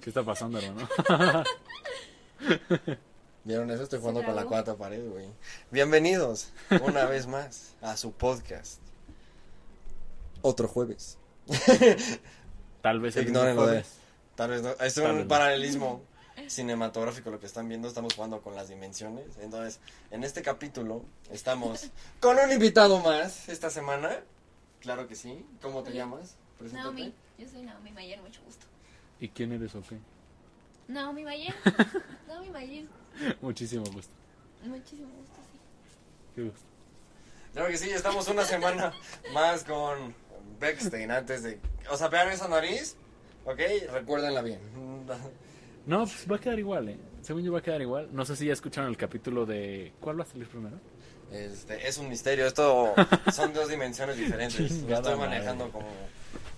¿Qué está pasando, hermano? ¿Vieron eso? Estoy jugando con la cuarta pared, güey. Bienvenidos una vez más a su podcast. Otro jueves. Tal vez el Ignórenlo de. jueves. Tal vez no. Es Tal un vez no. paralelismo cinematográfico lo que están viendo. Estamos jugando con las dimensiones. Entonces, en este capítulo estamos con un invitado más esta semana. Claro que sí. ¿Cómo te Hola. llamas? Preséntate. Naomi, yo soy Naomi Mayer, mucho gusto. ¿Y quién eres o qué? Naomi Mayer, Naomi Mayer, Muchísimo gusto. muchísimo gusto, sí. Qué gusto. Claro que sí, estamos una semana más con Beckstein antes de... O sea, vean esa nariz, ¿ok? Recuérdenla bien. No, pues va a quedar igual, ¿eh? Según yo va a quedar igual. No sé si ya escucharon el capítulo de... ¿Cuál va a salir primero? Este, es un misterio, esto son dos dimensiones diferentes. Lo estoy madre. manejando como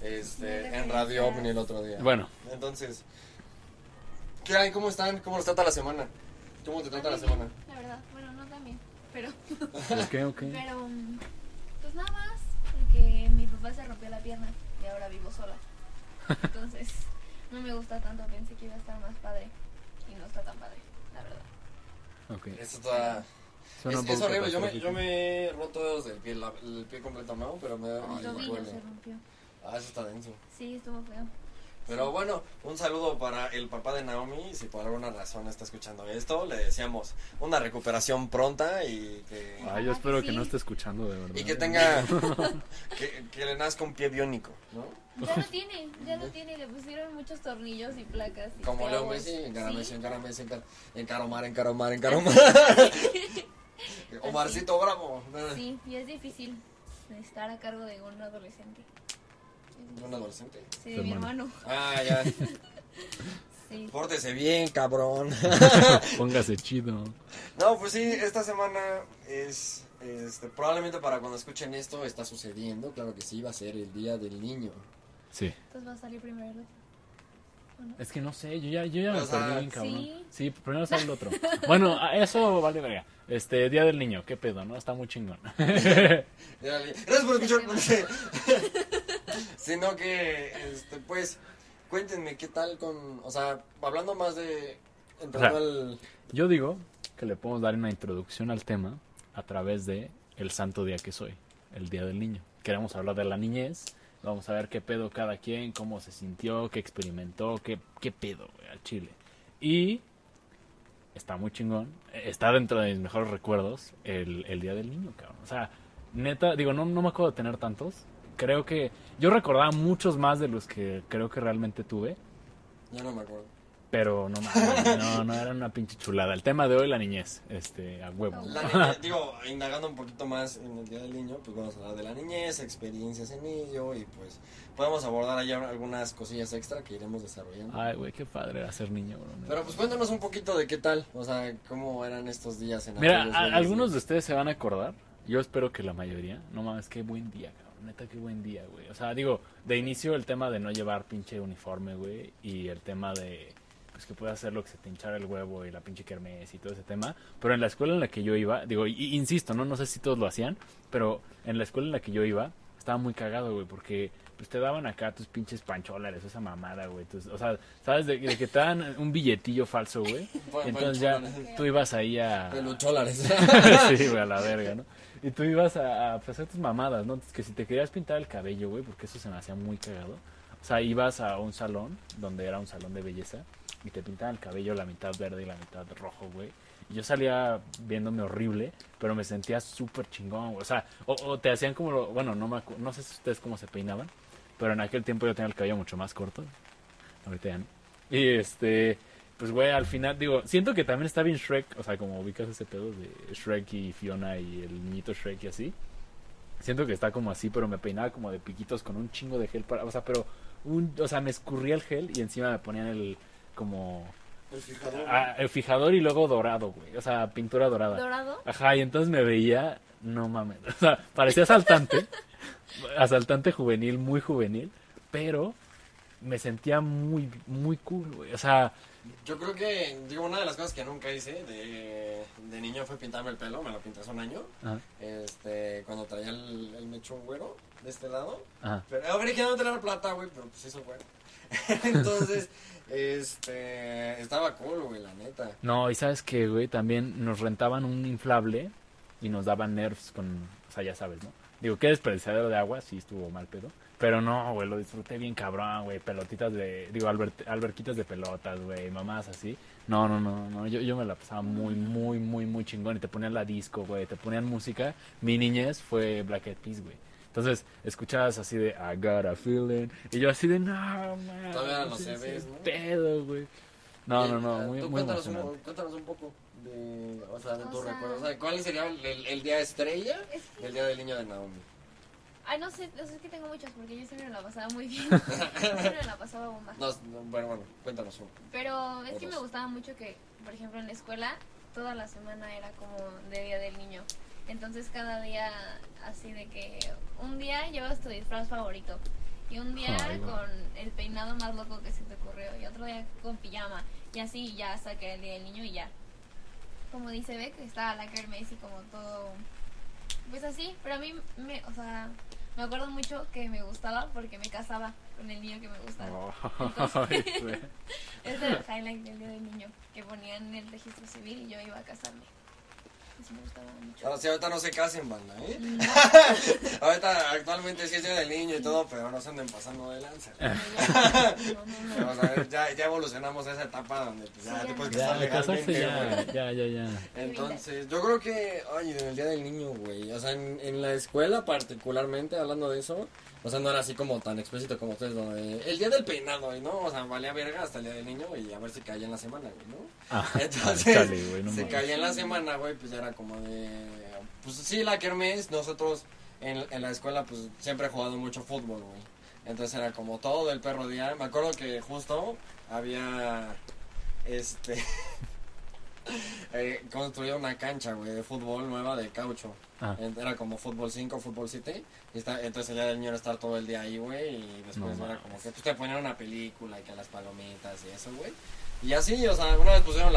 este, en Radio. OVNI el otro día. Bueno, Entonces, ¿qué hay? ¿Cómo están? ¿Cómo los trata la semana? ¿Cómo te trata la semana? La verdad, bueno, no también, pero, ok, ok. pero, mm, pues nada más, porque mi papá se rompió la pierna y ahora vivo sola. Entonces, no me gusta tanto, pensé que iba a estar más padre y no está tan padre, la verdad. Ok. Esto está... Suena Es, horrible, yo me, yo me he roto dedos del pie, la- el pie completo no, pero me, ay, me tobillo duele. se rompió. Ah, eso está denso. Sí, estuvo feo. Pero bueno, un saludo para el papá de Naomi. Si por alguna razón está escuchando esto, le deseamos una recuperación pronta y que, Ay, yo espero que que no esté escuchando, de verdad. y que tenga. que, que le nazca un pie biónico, ¿no? Ya lo tiene, ya lo tiene, le pusieron muchos tornillos y placas. Y Como Leo. Messi, encara Sí. Messi, encara Messi, encara- encaromar, encaromar, encaromar. Omarcito Bravo. Sí, y es difícil estar a cargo de un adolescente. Un adolescente. Sí, mi hermano. hermano. Ah, ya. Sí. Pórtese bien, cabrón. Póngase chido. No, pues sí, esta semana es, este, probablemente para cuando escuchen esto está sucediendo, claro que sí, va a ser el Día del Niño. Sí. Entonces va a salir primero el otro. Es que no sé, yo ya, yo ya me perdí bien, cabrón. sí. Sí, primero sale el otro. Bueno, eso vale verga. Este, Día del Niño, qué pedo, ¿no? Está muy chingón. Gracias por escuchar. Sino que, este, pues, cuéntenme qué tal con, o sea, hablando más de, entrando O sea, al, Yo digo que le podemos dar una introducción al tema a través de el santo día que soy, el Día del Niño. Queremos hablar de la niñez, vamos a ver qué pedo cada quien, cómo se sintió, qué experimentó, qué, qué pedo, güey, al chile. Y está muy chingón, está dentro de mis mejores recuerdos el, el Día del Niño, cabrón. O sea, neta, digo, no, no me acuerdo de tener tantos. Creo que yo recordaba muchos más de los que creo que realmente tuve. ya no me acuerdo. Pero no no, no era una pinche chulada. El tema de hoy, la niñez, este, a huevo. La niñez, digo, indagando un poquito más en el Día del Niño, pues vamos a hablar de la niñez, experiencias en ello y pues podemos abordar allá algunas cosillas extra que iremos desarrollando. Ay, güey, qué padre era ser niño, bro. Pero pues cuéntanos un poquito de qué tal, o sea, cómo eran estos días en Mira, a- algunos de ustedes se van a acordar. Yo espero que la mayoría. No mames, qué buen día, cabrón. Neta, qué buen día, güey. O sea, digo, de inicio el tema de no llevar pinche uniforme, güey. Y el tema de, pues que puedas hacer lo que se te hinchara el huevo y la pinche kermés y todo ese tema. Pero en la escuela en la que yo iba, digo, y- insisto, no no sé si todos lo hacían, pero en la escuela en la que yo iba, estaba muy cagado, güey, porque pues te daban acá tus pinches pancholares, esa mamada, güey. tus- O sea, ¿sabes? De, de que te dan un billetillo falso, güey. Entonces ya tú ibas ahí a... Pelucholares. sí, güey, a la verga, ¿no? Y tú ibas a, pues, hacer tus mamadas, ¿no? Que si te querías pintar el cabello, güey, porque eso se me hacía muy cagado. O sea, ibas a un salón, donde era un salón de belleza, y te pintaban el cabello la mitad verde y la mitad rojo, güey. Y yo salía viéndome horrible, pero me sentía súper chingón, güey. O sea, o, te hacían como, lo- bueno, no, me no sé si ustedes cómo se peinaban, pero en aquel tiempo yo tenía el cabello mucho más corto. Ahorita ya no. Y este, pues güey, al final, digo, siento que también está bien Shrek, o sea, como ubicas ese pedo de Shrek y Fiona y el niñito Shrek y así. Siento que está como así, pero me peinaba como de piquitos con un chingo de gel para, o sea, pero un, o sea, me escurría el gel y encima me ponían el como El fijador. ah, el fijador y luego dorado, güey, o sea, pintura dorada. ¿Dorado? Ajá, y entonces me veía, no mames, o sea, parecía asaltante, asaltante juvenil, muy juvenil, pero me sentía muy, muy cool, güey, o sea, Yo creo que, digo, una de las cosas que nunca hice de, de niño fue pintarme el pelo, me lo pinté hace un año, ajá, este, cuando traía el, el mechón güero de este lado. ajá. Pero originalmente era plata, güey, pero pues hizo güero. Entonces, este, estaba cool, güey, la neta. No, y sabes que, güey, también nos rentaban un inflable y nos daban nerfs con, o sea, ya sabes, ¿no? Digo, qué desperdiciadero de agua, sí estuvo mal pedo. Pero no, güey, lo disfruté bien cabrón, güey, pelotitas de, digo, albert- alberquitas de pelotas, güey, mamás así. No, no, no, no, yo, yo me la pasaba muy, muy, muy, muy chingón. Y te ponían la disco, güey, te ponían música. Mi niñez fue Black Eyed Peas, güey. Entonces, escuchabas así de I got a feeling. Y yo así de, no, man. Todavía no se ¿no? pedo, güey. No, no, no, Eh, muy, muy cuéntanos, un, cuéntanos un poco de, o sea, de tu recuerdo. O sea, ¿cuál sería el, el- el día estrella el día del niño de Naomi? Ay, no sé, no sé, es que tengo muchos porque yo siempre me la pasaba muy bien. siempre me la pasaba bomba. No, no, bueno, bueno, cuéntanos. Pero es que me gustaba mucho que, por ejemplo, en la escuela, toda la semana era como de Día del Niño. Entonces cada día así de que un día llevas tu disfraz favorito y un día Ay, con el peinado más loco que se te ocurrió y otro día con pijama y así ya hasta que el Día del Niño y ya. Como dice Beck, estaba la kermés y como todo pues así, pero a mí me, o sea, me acuerdo mucho que me gustaba porque me casaba con el niño que me gustaba. Oh, güey. Ese era el highlight del día del niño, que ponían en el registro civil y yo iba a casarme. Eso me gustaba mucho. Ahora sí, ahorita no se casen, banda, ¿eh? Ahorita actualmente sí es día del niño y todo, pero no se anden pasando de lanza. no, ya. no, no, O no. sea, ya, ya evolucionamos a esa etapa donde pues, ya Sí, que está Ya, casarse legalmente, ya, ya, ya, ya. Entonces, yo creo que, ay, en el día del niño, güey, o sea, en, en la escuela particularmente, hablando de eso, o sea, no era así como tan explícito como ustedes, donde el día del peinado, ¿no? O sea, valía verga hasta el día del niño y a ver si caía en la semana, güey, ¿no? Ah, Entonces, chale, güey, no mames. caía en la semana, güey, pues ya era como de, pues sí, la kermés, nosotros en, en la escuela, pues siempre he jugado mucho fútbol, güey. Entonces era como todo el perro día. Me acuerdo que justo había, este, eh, construido una cancha, güey, de fútbol nueva de caucho. Ah. Era como fútbol 5, fútbol 7. Y está, entonces el día del niño era estar todo el día ahí, güey. Y después No era como que pues, te ponían una película y que las palomitas y eso, güey. Y así, o sea, una vez pusieron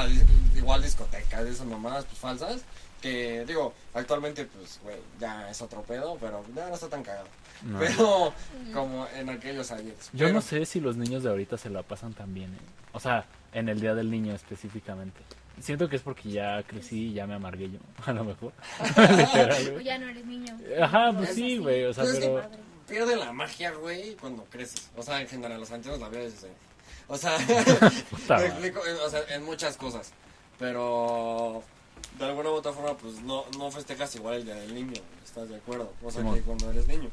igual discoteca de esas mamadas pues falsas. Que digo, actualmente pues, güey, ya es otro pedo, pero ya no está tan cagado. No. Pero como en aquellos ayeres. Yo Pero- no sé si los niños de ahorita se la pasan tan bien, ¿eh? O sea, en el Día del Niño específicamente. Siento que es porque ya crecí y ya me amargué yo, a lo mejor. Literal, O ya no eres niño. Ajá, pues sí, güey, o sea, Pues pero... Pierde la magia, güey, cuando creces. O sea, en general, los antiguos la vida es O sea, Puta me explico, o sea, en muchas cosas. Pero de alguna u otra forma, pues no, no festejas igual el día del niño, ¿estás de acuerdo? O sea, que cuando eres niño.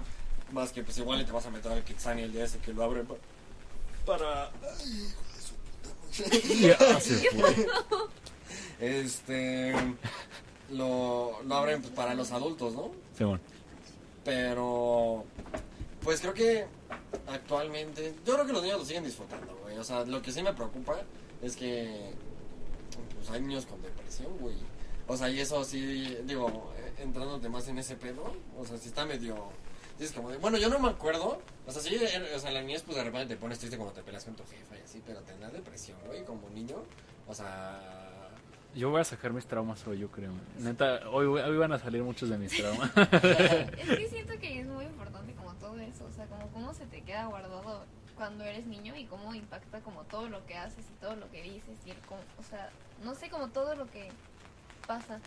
Más que pues igual y te vas a meter al Kitsani el día ese que lo abre pa- para... Ya se fue. Este... Lo, lo abren pues, para los adultos, ¿no? Simón. Pero, pues creo que actualmente, yo creo que los niños lo siguen disfrutando, güey. O sea, lo que sí me preocupa es que, pues hay niños con depresión, güey. O sea, y eso sí, digo, entrándote más en ese pedo, o sea, si está medio, dices como de, bueno, yo no me acuerdo, o sea, sí, eh, o sea, la niñez, pues de repente te pones triste cuando te peleas con tu jefa y así, pero tener depresión, güey, como niño, o sea... Yo voy a sacar mis traumas hoy, yo creo. Neta, hoy, hoy van a salir muchos de mis traumas. Es que siento que es muy importante como todo eso, o sea, como cómo se te queda guardado cuando eres niño y cómo impacta como todo lo que haces y todo lo que dices y el cómo, o sea, no sé, como todo lo que pasa.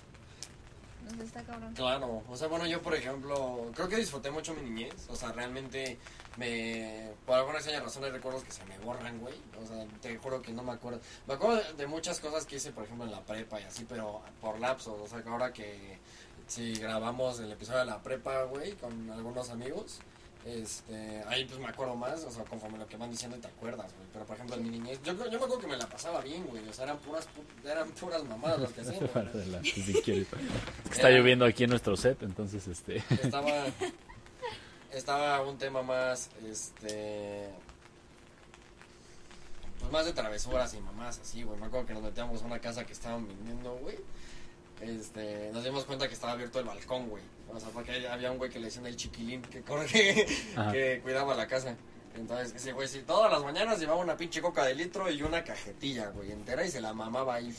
Cabrón. Claro, o sea, bueno, yo por ejemplo, creo que disfruté mucho mi niñez, o sea, realmente me, por alguna extraña razón hay recuerdos que se me borran, güey, o sea, te juro que no me acuerdo, me acuerdo de, de muchas cosas que hice, por ejemplo, en la prepa y así, pero por lapsos, o sea, que ahora que si grabamos el episodio de la prepa, güey, con algunos amigos, este, ahí pues me acuerdo más, o sea, conforme lo que van diciendo te acuerdas, güey, pero por ejemplo en mi niñez, yo, yo me acuerdo que me la pasaba bien, güey, o sea, eran puras, pu- eran puras mamadas las que hacían, si quieres. Está lloviendo aquí en nuestro set, entonces, este... estaba estaba un tema más este pues más de travesuras y mamás así güey. Me acuerdo que nos metíamos a una casa que estaban vendiendo güey este nos dimos cuenta que estaba abierto el balcón güey o sea porque había un güey que le decían el chiquilín que corre que cuidaba la casa entonces ese güey sí todas las mañanas llevaba una pinche coca de litro y una cajetilla güey entera y se la mamaba ahí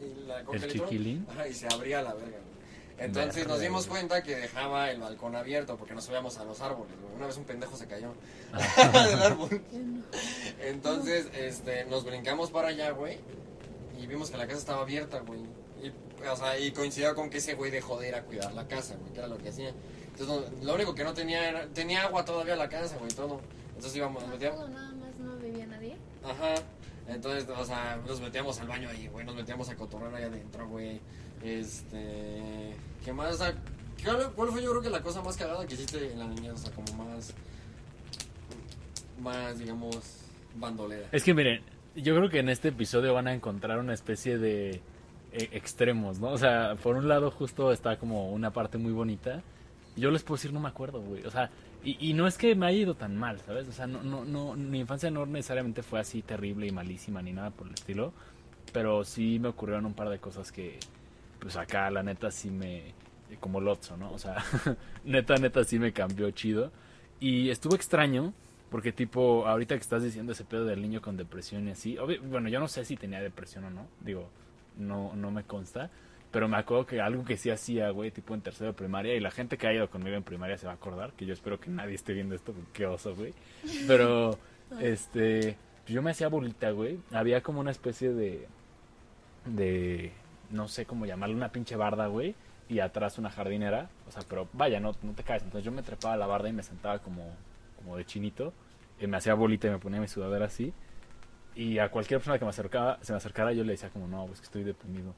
y la coca ¿El de litro, chiquilín? ajá, y se abría la verga güey entonces nos dimos cuenta que dejaba el balcón abierto porque nos subíamos a los árboles, güey. Una vez un pendejo se cayó del árbol. Entonces, este, nos brincamos para allá, güey. Y vimos que la casa estaba abierta, güey. Y, o sea, y coincidió con que ese güey dejó de ir a cuidar la casa, güey, que era lo que hacía. Entonces, no- lo único que no tenía era, tenía agua todavía la casa, güey, todo. Entonces íbamos, nos metíamos, nada más no bebía nadie. ajá. Entonces, o sea, nos metíamos al baño ahí, güey, nos metíamos a cotorrar ahí adentro, güey. Este, ¿qué más? O sea, ¿cuál, cuál fue yo creo que la cosa más cagada que hiciste en la niñez? O sea, como más, más, digamos, bandolera. Es que miren, yo creo que en este episodio van a encontrar una especie de extremos, ¿no? O sea, por un lado justo está como una parte muy bonita. Yo les puedo decir, no me acuerdo, güey. O sea, y, no es que me haya ido tan mal, ¿sabes? O sea, no, no, no, mi infancia no necesariamente fue así terrible y malísima ni nada por el estilo. Pero sí me ocurrieron un par de cosas que, pues acá, la neta, sí me... Como Lotso, ¿no? O sea, neta, neta, sí me cambió chido. Y estuvo extraño, porque tipo, ahorita que estás diciendo ese pedo del niño con depresión y así, bueno, yo no sé si tenía depresión o no, digo, no, no me consta, pero me acuerdo que algo que sí hacía, güey, tipo en tercero de primaria, y la gente que ha ido conmigo en primaria se va a acordar, que yo espero que nadie esté viendo esto, qué oso, güey. Pero, este, yo me hacía bolita, güey, había como una especie de, de, no sé cómo llamarlo, una pinche barda, güey, y atrás una jardinera, o sea, pero vaya, no, no te caes, entonces yo me trepaba a la barda y me sentaba como, como de chinito, y me hacía bolita y me ponía mi sudadera así, y a cualquier persona que me acercaba, se me acercara yo le decía como, no, pues que estoy deprimido.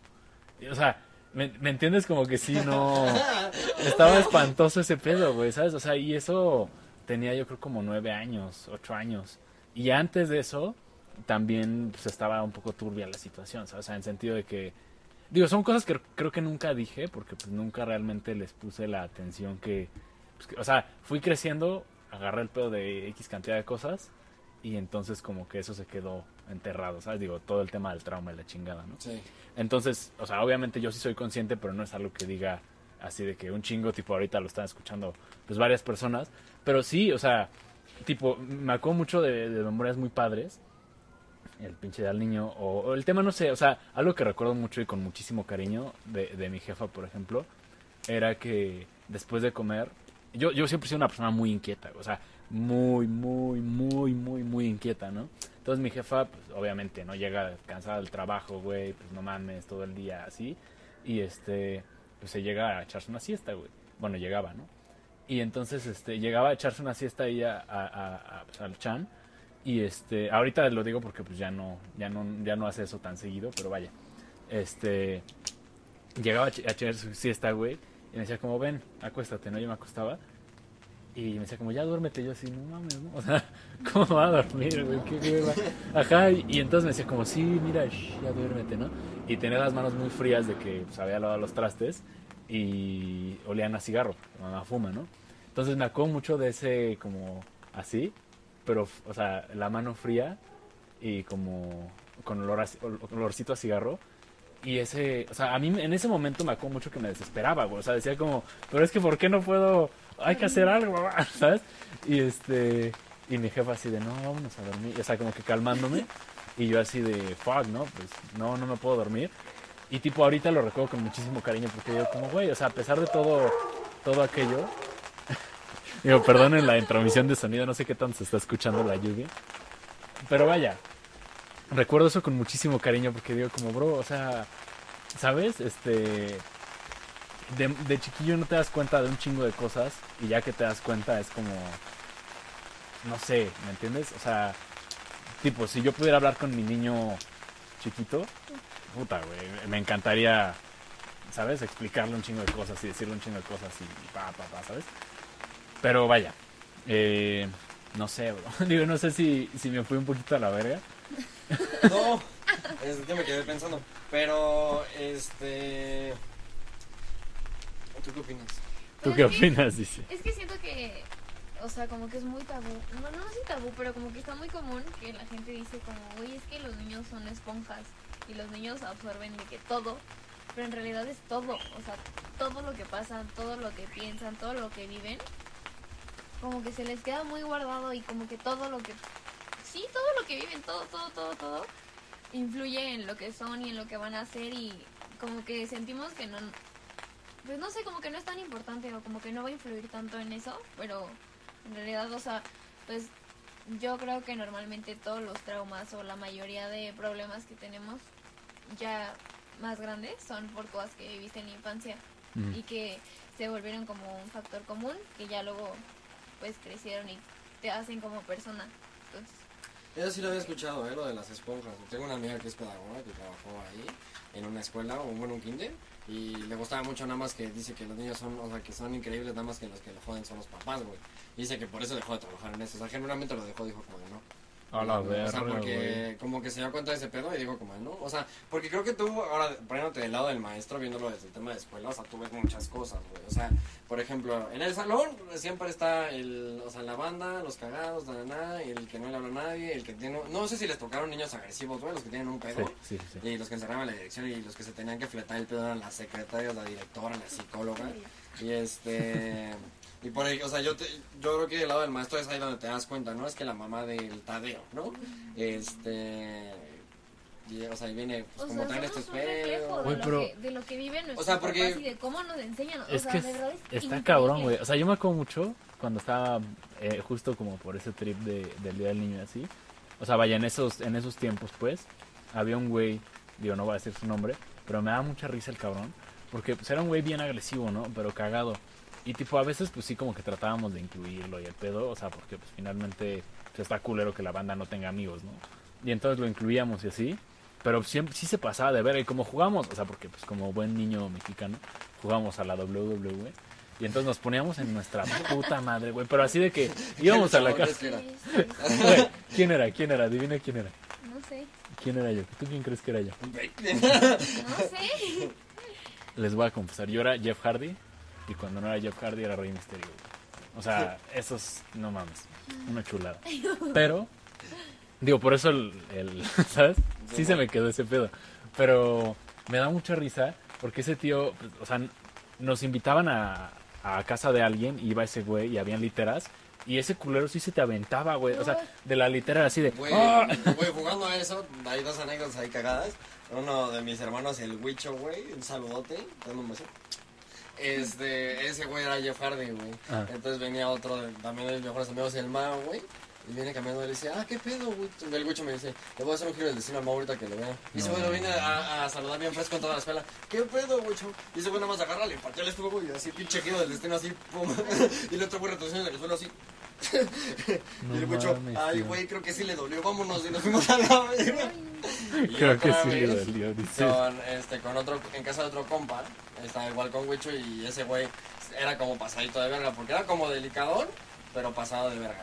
Y, o sea, ¿me, me entiendes? Como que sí, no... Estaba espantoso ese pedo, güey, ¿sabes? O sea, y eso tenía yo creo como nueve años, ocho años. Y antes de eso, también pues, estaba un poco turbia la situación, ¿sabes? O sea, en sentido de que... Digo, son cosas que creo que nunca dije, porque pues nunca realmente les puse la atención que... pues, que- o sea, fui creciendo, agarré el pedo de X cantidad de cosas, y entonces como que eso se quedó enterrado, ¿sabes? Digo, todo el tema del trauma y la chingada, ¿no? Sí. Entonces, o sea, obviamente yo sí soy consciente, pero no es algo que diga así de que un chingo, tipo, ahorita lo están escuchando pues varias personas. Pero sí, o sea, tipo, me acuerdo mucho de, de memorias muy padres. El pinche del niño, o, o el tema, no sé, o sea, algo que recuerdo mucho y con muchísimo cariño de, de mi jefa, por ejemplo, era que después de comer, yo, yo siempre he sido una persona muy inquieta, o sea, muy, muy, muy, muy, muy inquieta, ¿no? Entonces mi jefa, pues obviamente, no llega cansada del trabajo, güey, pues no mames, todo el día así. Y este, pues se llega a echarse una siesta, güey. Bueno, llegaba, ¿no? Y entonces, este, llegaba a echarse una siesta ahí a, pues, al Chan. Y este, ahorita lo digo porque pues ya no, ya no, ya no hace eso tan seguido, pero vaya. Este, llegaba a echar su siesta, güey. Y me decía como, ven, acuéstate, ¿no? Yo me acostaba. Y me decía como, ya duérmete. Yo así, no mames, ¿no? O sea, ¿cómo va a dormir, güey? ¿Qué hueva? Ajá, y, entonces me decía como, sí, mira, ya duérmete, ¿no? Y tenía las manos muy frías de que pues, había lavado los trastes y olían a cigarro, mamá fuma, ¿no? Entonces me acuerdo mucho de ese como así, pero, o sea, la mano fría y como con olor a- ol- olorcito a cigarro. Y ese, o sea, a mí en ese momento me acuerdo mucho que me desesperaba, güey. O sea, decía como, pero es que ¿por qué no puedo? Hay que hacer algo, ¿sabes? Y este, y mi jefa así de, no, vámonos a dormir. O sea, como que calmándome. Y yo así de, fuck, ¿no? Pues no, no me puedo dormir. Y tipo, ahorita lo recuerdo con muchísimo cariño porque yo como, güey, o sea, a pesar de todo, todo aquello. digo, perdonen la intromisión de sonido, no sé qué tanto se está escuchando la lluvia. Pero vaya, recuerdo eso con muchísimo cariño porque digo como, bro, o sea, ¿sabes? Este... De, de chiquillo no te das cuenta de un chingo de cosas y ya que te das cuenta es como... No sé, ¿me entiendes? O sea, tipo, si yo pudiera hablar con mi niño chiquito, puta, güey, me encantaría, ¿sabes? Explicarle un chingo de cosas y decirle un chingo de cosas y pa, pa, pa, ¿sabes? Pero vaya, eh, no sé, bro. Digo, no sé si, si me fui un poquito a la verga. No, es que me quedé pensando. Pero, este. ¿Tú qué opinas? ¿Tú Pues qué es que- opinas, dice? Es que siento que, o sea, como que es muy tabú. No, no es tabú, pero como que está muy común que la gente dice como, uy, es que los niños son esponjas y los niños absorben de que todo, pero en realidad es todo. O sea, todo lo que pasa, todo lo que piensan, todo lo que viven, como que se les queda muy guardado y como que todo lo que, sí, todo lo que viven, todo, todo, todo, todo, influye en lo que son y en lo que van a hacer y como que sentimos que no, pues no sé, como que no es tan importante o como que no va a influir tanto en eso, pero en realidad, o sea, pues yo creo que normalmente todos los traumas o la mayoría de problemas que tenemos ya más grandes son por cosas que viviste en la infancia y que se volvieron como un factor común que ya luego pues crecieron y te hacen como persona. Entonces, Eso sí lo había escuchado, ¿eh? Lo de las esponjas. Tengo una amiga que es pedagoga que trabajó ahí en una escuela o bueno, un kinder. Y le gustaba mucho nada más que dice que los niños son, o sea, que son increíbles nada más que los que le joden son los papás, güey. Dice que por eso dejó de trabajar en eso. O sea, genuinamente lo dejó, dijo como de no. A la O sea, verga, porque como que se dio cuenta de ese pedo y dijo como, no, o sea, porque creo que tú, ahora poniéndote del lado del maestro, viéndolo desde el tema de escuela, o sea, tú ves muchas cosas, güey, o sea, por ejemplo, en el salón siempre está el, o sea, la banda, los cagados, la nada, el que no le habla a nadie, el que tiene, no sé si les tocaron niños agresivos, güey, los que tienen un Sí, pedo. sí, sí. Y los que encerraban la dirección y los que se tenían que fletar el pedo eran las secretarias, la directora, la psicóloga. Y este. Y por ahí, o sea, yo, te, yo creo que del lado del maestro es ahí donde te das cuenta, ¿no? Es que la mamá del Tadeo, ¿no? Este. Y, o sea, ahí viene, pues, o como sea, estos un reflejo pedos. de, lo pero- que, de lo que viven nuestros O sea, porque- papás y de cómo nos enseñan. O Es sea, que de es- verdad es está increíble. cabrón, güey. O sea, yo me acuerdo mucho cuando estaba eh, justo como por ese trip de, del Día del Niño y así. O sea, vaya, en esos, en esos tiempos, pues, había un güey, digo, no voy a decir su nombre, pero me daba mucha risa el cabrón. Porque pues, era un güey bien agresivo, ¿no? Pero cagado. Y tipo, a veces, pues sí, como que tratábamos de incluirlo y el pedo, o sea, porque pues finalmente pues, está culero que la banda no tenga amigos, ¿no? Y entonces lo incluíamos y así. Pero siempre sí se pasaba de ver y como jugamos, o sea, porque pues como buen niño mexicano, jugamos a la WWE. Y entonces nos poníamos en nuestra puta madre, güey. Pero así de que íbamos a la casa. Sí, sí. Güey, ¿quién era? ¿Quién era? Adivina quién era. No sé, ¿Quién era yo? ¿Tú quién crees que era yo? no sé. Les voy a confesar, yo era Jeff Hardy y cuando no era Jeff Hardy era Rey Mysterio. güey. O sea, esos, no mames, una chulada. Pero, digo, por eso el, el- ¿sabes? Sí se me quedó ese pedo. Pero me da mucha risa porque ese tío, pues, o sea, nos invitaban a, a casa de alguien, iba ese güey y habían literas. Y ese culero sí se te aventaba, güey. O sea, de la litera así de... Güey, ¡Ah! güey, jugando a eso, hay dos anécdotas ahí cagadas. Uno de mis hermanos, el Huicho, güey, un saludote, dando un beso. Este, ese güey era Jeff Hardy, güey. Ah. Entonces venía otro, de- también de mis mejores amigos, el Mao, güey. Y viene caminando y le dice, ah, ¿qué pedo, güey? El Huicho me dice, le voy a hacer un giro del destino al Mao ahorita que lo vea. Y ese güey lo viene a, a saludar bien fresco en toda la escuela. ¿Qué pedo, Huicho? Y ese güey nada más agarra, le partió el estómago y así, pinche giro del destino así, pum. y el otro güey retrocediendo en el suelo así. No y el mames, ay, güey, creo que sí le dolió, vámonos. Y nos fuimos a la verga. Creo que sí le dolió, dice. Con, este, con otro, en casa de otro compa, estaba igual con Huicho y ese güey era como pasadito de verga, porque era como delicadón, pero pasado de verga.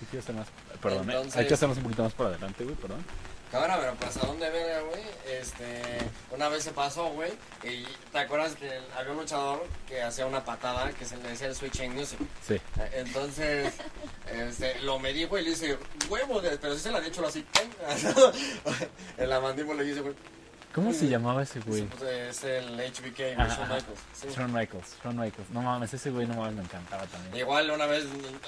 Hay que hacer más- Perdón, ¿eh? Entonces- hay que hacernos un poquito más por adelante, güey, perdón. Cabrón, pero pasadón de verga, güey. Este, una vez se pasó, güey, y te acuerdas que había un luchador que hacía una patada que se le decía el switching music. Sí. Entonces, este, lo medí, güey, y le dice, huevo, de- pero si se la había hecho así, ¡pum! en la mandíbula le dice, güey, ¿Cómo se llamaba ese güey? pues, es el HBK, güey, Ajá, Shawn ajá. Michaels. sí. Shawn Michaels, Shawn Michaels. No mames, ese güey no mames me encantaba también. Igual una vez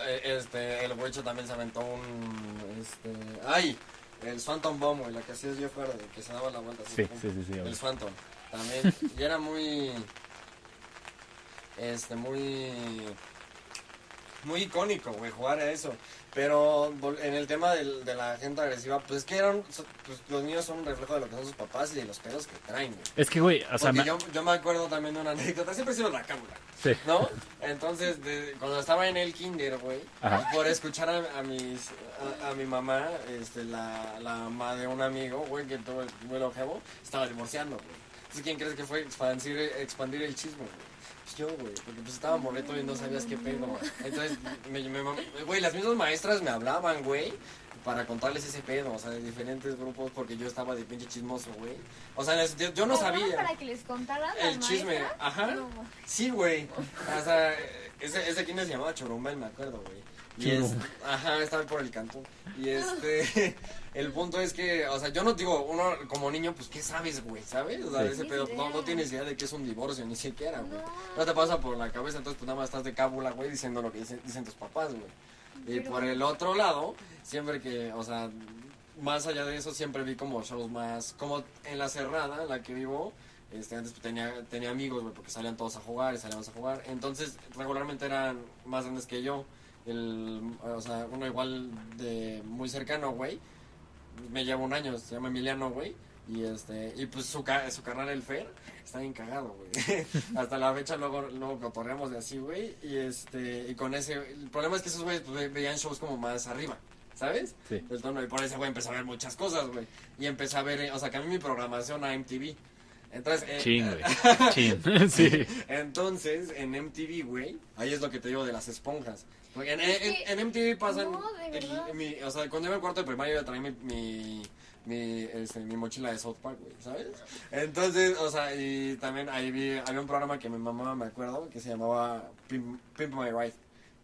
eh, este el Huicho también se aventó un este ay, el Phantom Bomb, güey, la que hacía Jeff Hardy, que se daba la vuelta así. Sí, pum. sí, sí, sí. El güey. Phantom también y era muy este muy muy icónico, güey, jugar a eso. Pero en el tema del- de la gente agresiva, pues es que eran, pues, los niños son un reflejo de lo que son sus papás y de los pedos que traen, güey. Es que, güey, o sea, me- yo, yo me acuerdo también de una anécdota, siempre he sido la cábula. sí. ¿No? Entonces, de- cuando estaba en el kinder, güey, por escuchar a, a mis, a, a mi mamá, este, la, la mamá de un amigo, güey, que tuvo el vuelo jevo, estaba divorciando, güey. Entonces, ¿quién crees que fue expandir, expandir el chisme, güey? Yo, güey, porque pues estaba morreto y no sabías qué pedo. Entonces, me, me, güey, las mismas maestras me hablaban, güey, para contarles ese pedo, o sea, de diferentes grupos, porque yo estaba de pinche chismoso, güey. O sea, yo no ¿Te hablaban sabía. para que les contaras El chisme, ajá. No, Sí, güey. O sea, ese, ese kinder se llamaba Chorumbel, me acuerdo, güey. Y es, ajá, estaba por el cantón. Y este, el punto es que, o sea, yo no digo, uno como niño, pues, ¿qué sabes, güey? ¿Sabes? O sea, Sí. ese pedo, no, no tienes idea de que es un divorcio, ni siquiera, güey. No. No te pasa por la cabeza, entonces, pues, nada más estás de cábula, güey, diciendo lo que dicen, dicen tus papás, güey. Y Pero- por el otro lado, siempre que, o sea, más allá de eso, siempre vi como shows más, como en la cerrada, en la que vivo, este, antes pues, tenía, tenía amigos, güey, porque salían todos a jugar y salíamos a jugar. Entonces, regularmente eran más grandes que yo. El, o sea, uno igual de muy cercano, güey, me lleva un año, se llama Emiliano, güey, y este, y pues su, su carnal el Fer está bien cagado, güey. Hasta la fecha luego, luego cotorreamos de así, güey, y este, y con ese, el problema es que esos güeyes pues, ve- veían shows como más arriba. ¿Sabes? Sí. El tono, y por ese güey empecé a ver muchas cosas, güey. Y empecé a ver, eh, o sea, cambié mi programación a MTV. Entonces, eh, Chin, güey. Chin. Sí. entonces, en MTV, güey, ahí es lo que te digo de las esponjas. Porque en, en- MTV pasan. no, de el- mi- o sea, cuando iba en cuarto de primaria, yo traía mi, mi, mi, este, mi mochila de South Park, güey, ¿sabes? Entonces, o sea, y también ahí vi, había un programa que mi mamá me acuerdo que se llamaba Pimp, Pimp My Ride.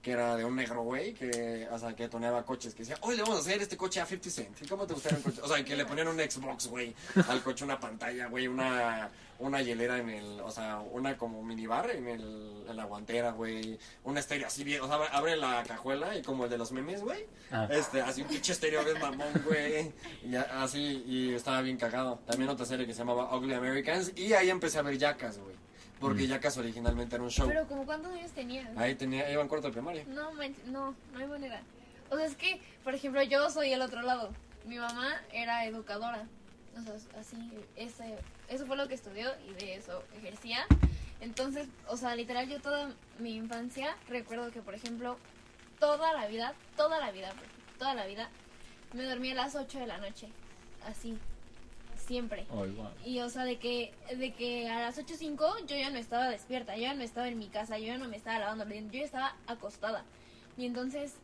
Que era de un negro güey que, o sea, que toneaba coches. Que decía, hoy le vamos a hacer este coche a 50 Cent. ¿Y cómo te gustaría un coche? O sea, que le ponían un Xbox, güey, al coche, una pantalla, güey, una, una hielera en el, o sea, una como minibar en, el, en la guantera, güey, un estéreo así bien, o sea, abre la cajuela y como el de los memes, güey, Ah. este, así un pinche estéreo bien mamón, güey, y así, y estaba bien cagado. También otra serie que se llamaba Ugly Americans, y ahí empecé a ver Jackass, güey, porque Mm. Jackass originalmente era un show. Pero como cuántos años tenías? Ahí tenía, iba en cuarto de primaria. No, no, no hay manera. O sea, es que, por ejemplo, yo soy el otro lado. Mi mamá era educadora. O sea, así, ese, eso fue lo que estudió y de eso ejercía. Entonces, o sea, literal, yo toda mi infancia recuerdo que, por ejemplo, toda la vida, toda la vida, toda la vida, me dormía a las 8 de la noche. Así, siempre. Guau. Y o sea, de que, de que a las 8.05 yo ya no estaba despierta, yo ya no estaba en mi casa, yo ya no me estaba lavando los dientes, yo ya estaba acostada. Y entonces,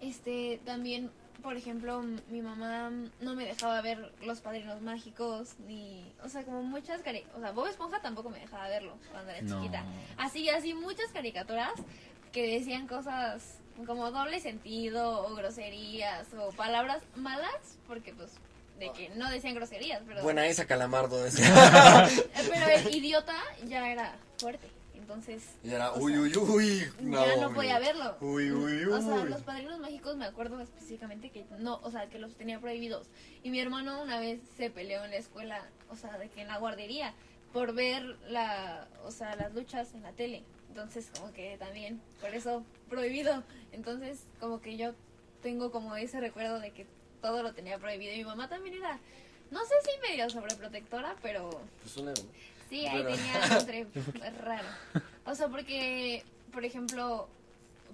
este, también, por ejemplo, mi mamá no me dejaba ver Los Padrinos Mágicos, ni, o sea, como muchas cari o sea, Bob Esponja tampoco me dejaba verlo cuando era No. chiquita. Así, así muchas caricaturas que decían cosas como doble sentido o groserías o palabras malas, porque pues de que no decían groserías, pero Buena esa calamardo, decía. Pero el idiota ya era fuerte. Entonces. Y era, uy, sea, uy, uy. ya no podía verlo. Uy, uy, uy. O sea, los padrinos mágicos me acuerdo específicamente que no, o sea, que los tenía prohibidos. Y mi hermano una vez se peleó en la escuela, o sea, de que en la guardería, por ver la, o sea, las luchas en la tele. Entonces, como que también, por eso, prohibido. Entonces, como que yo tengo como ese recuerdo de que todo lo tenía prohibido. Y mi mamá también era, no sé si medio sobreprotectora, pero Pues un ego. Sí, ahí Pero- tenía entre raro. O sea, porque, por ejemplo,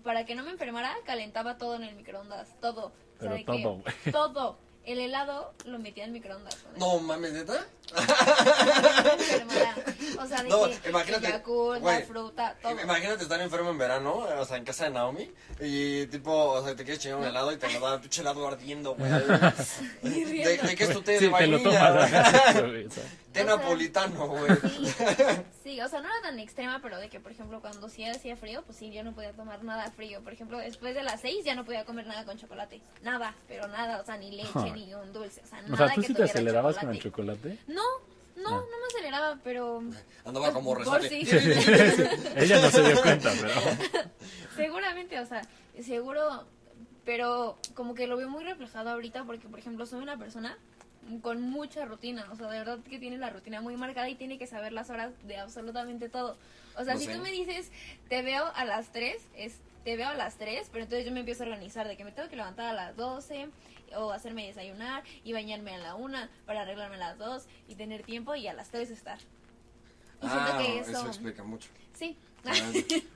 para que no me enfermara, calentaba todo en el microondas, todo. O sea, Pero de que todo, güey. Todo. El helado lo metía en el microondas. eso. No mames, neta. No. O sea, de No, que imagínate, la fruta, todo. Imagínate estar enfermo en verano, o sea, en casa de Naomi, y tipo, o sea, te quieres chingar un helado y te lo da el pinche helado ardiendo, güey. ¿De, de qué es tu té Sí, de te lo vainilla? tomas. o. Té O sea, napolitano, güey. Sí, sí, o sea, no era tan extrema, pero de que, por ejemplo, cuando sí hacía frío, pues sí, yo no podía tomar nada frío. Por ejemplo, después de las seis ya no podía comer nada con chocolate. Nada, pero nada, o sea, ni leche, Ay. ni un dulce, o sea, O nada sea, ¿tú que sí te acelerabas con el chocolate. chocolate? No, no, no me aceleraba, pero Andaba como Por resorte. sí. Ella no se dio cuenta, pero. seguramente, o sea, seguro, pero como que lo veo muy reflejado ahorita porque, por ejemplo, soy una persona con mucha rutina, o sea, de verdad que tiene la rutina muy marcada y tiene que saber las horas de absolutamente todo. O sea, Lo si sé. tú me dices, te veo a las 3, es, te veo a las 3, pero entonces yo me empiezo a organizar de que me tengo que levantar a las 12 o hacerme desayunar y bañarme a la 1 para arreglarme a las 2 y tener tiempo y a las 3 estar. Y Ah, que eso eso... explica mucho. Sí.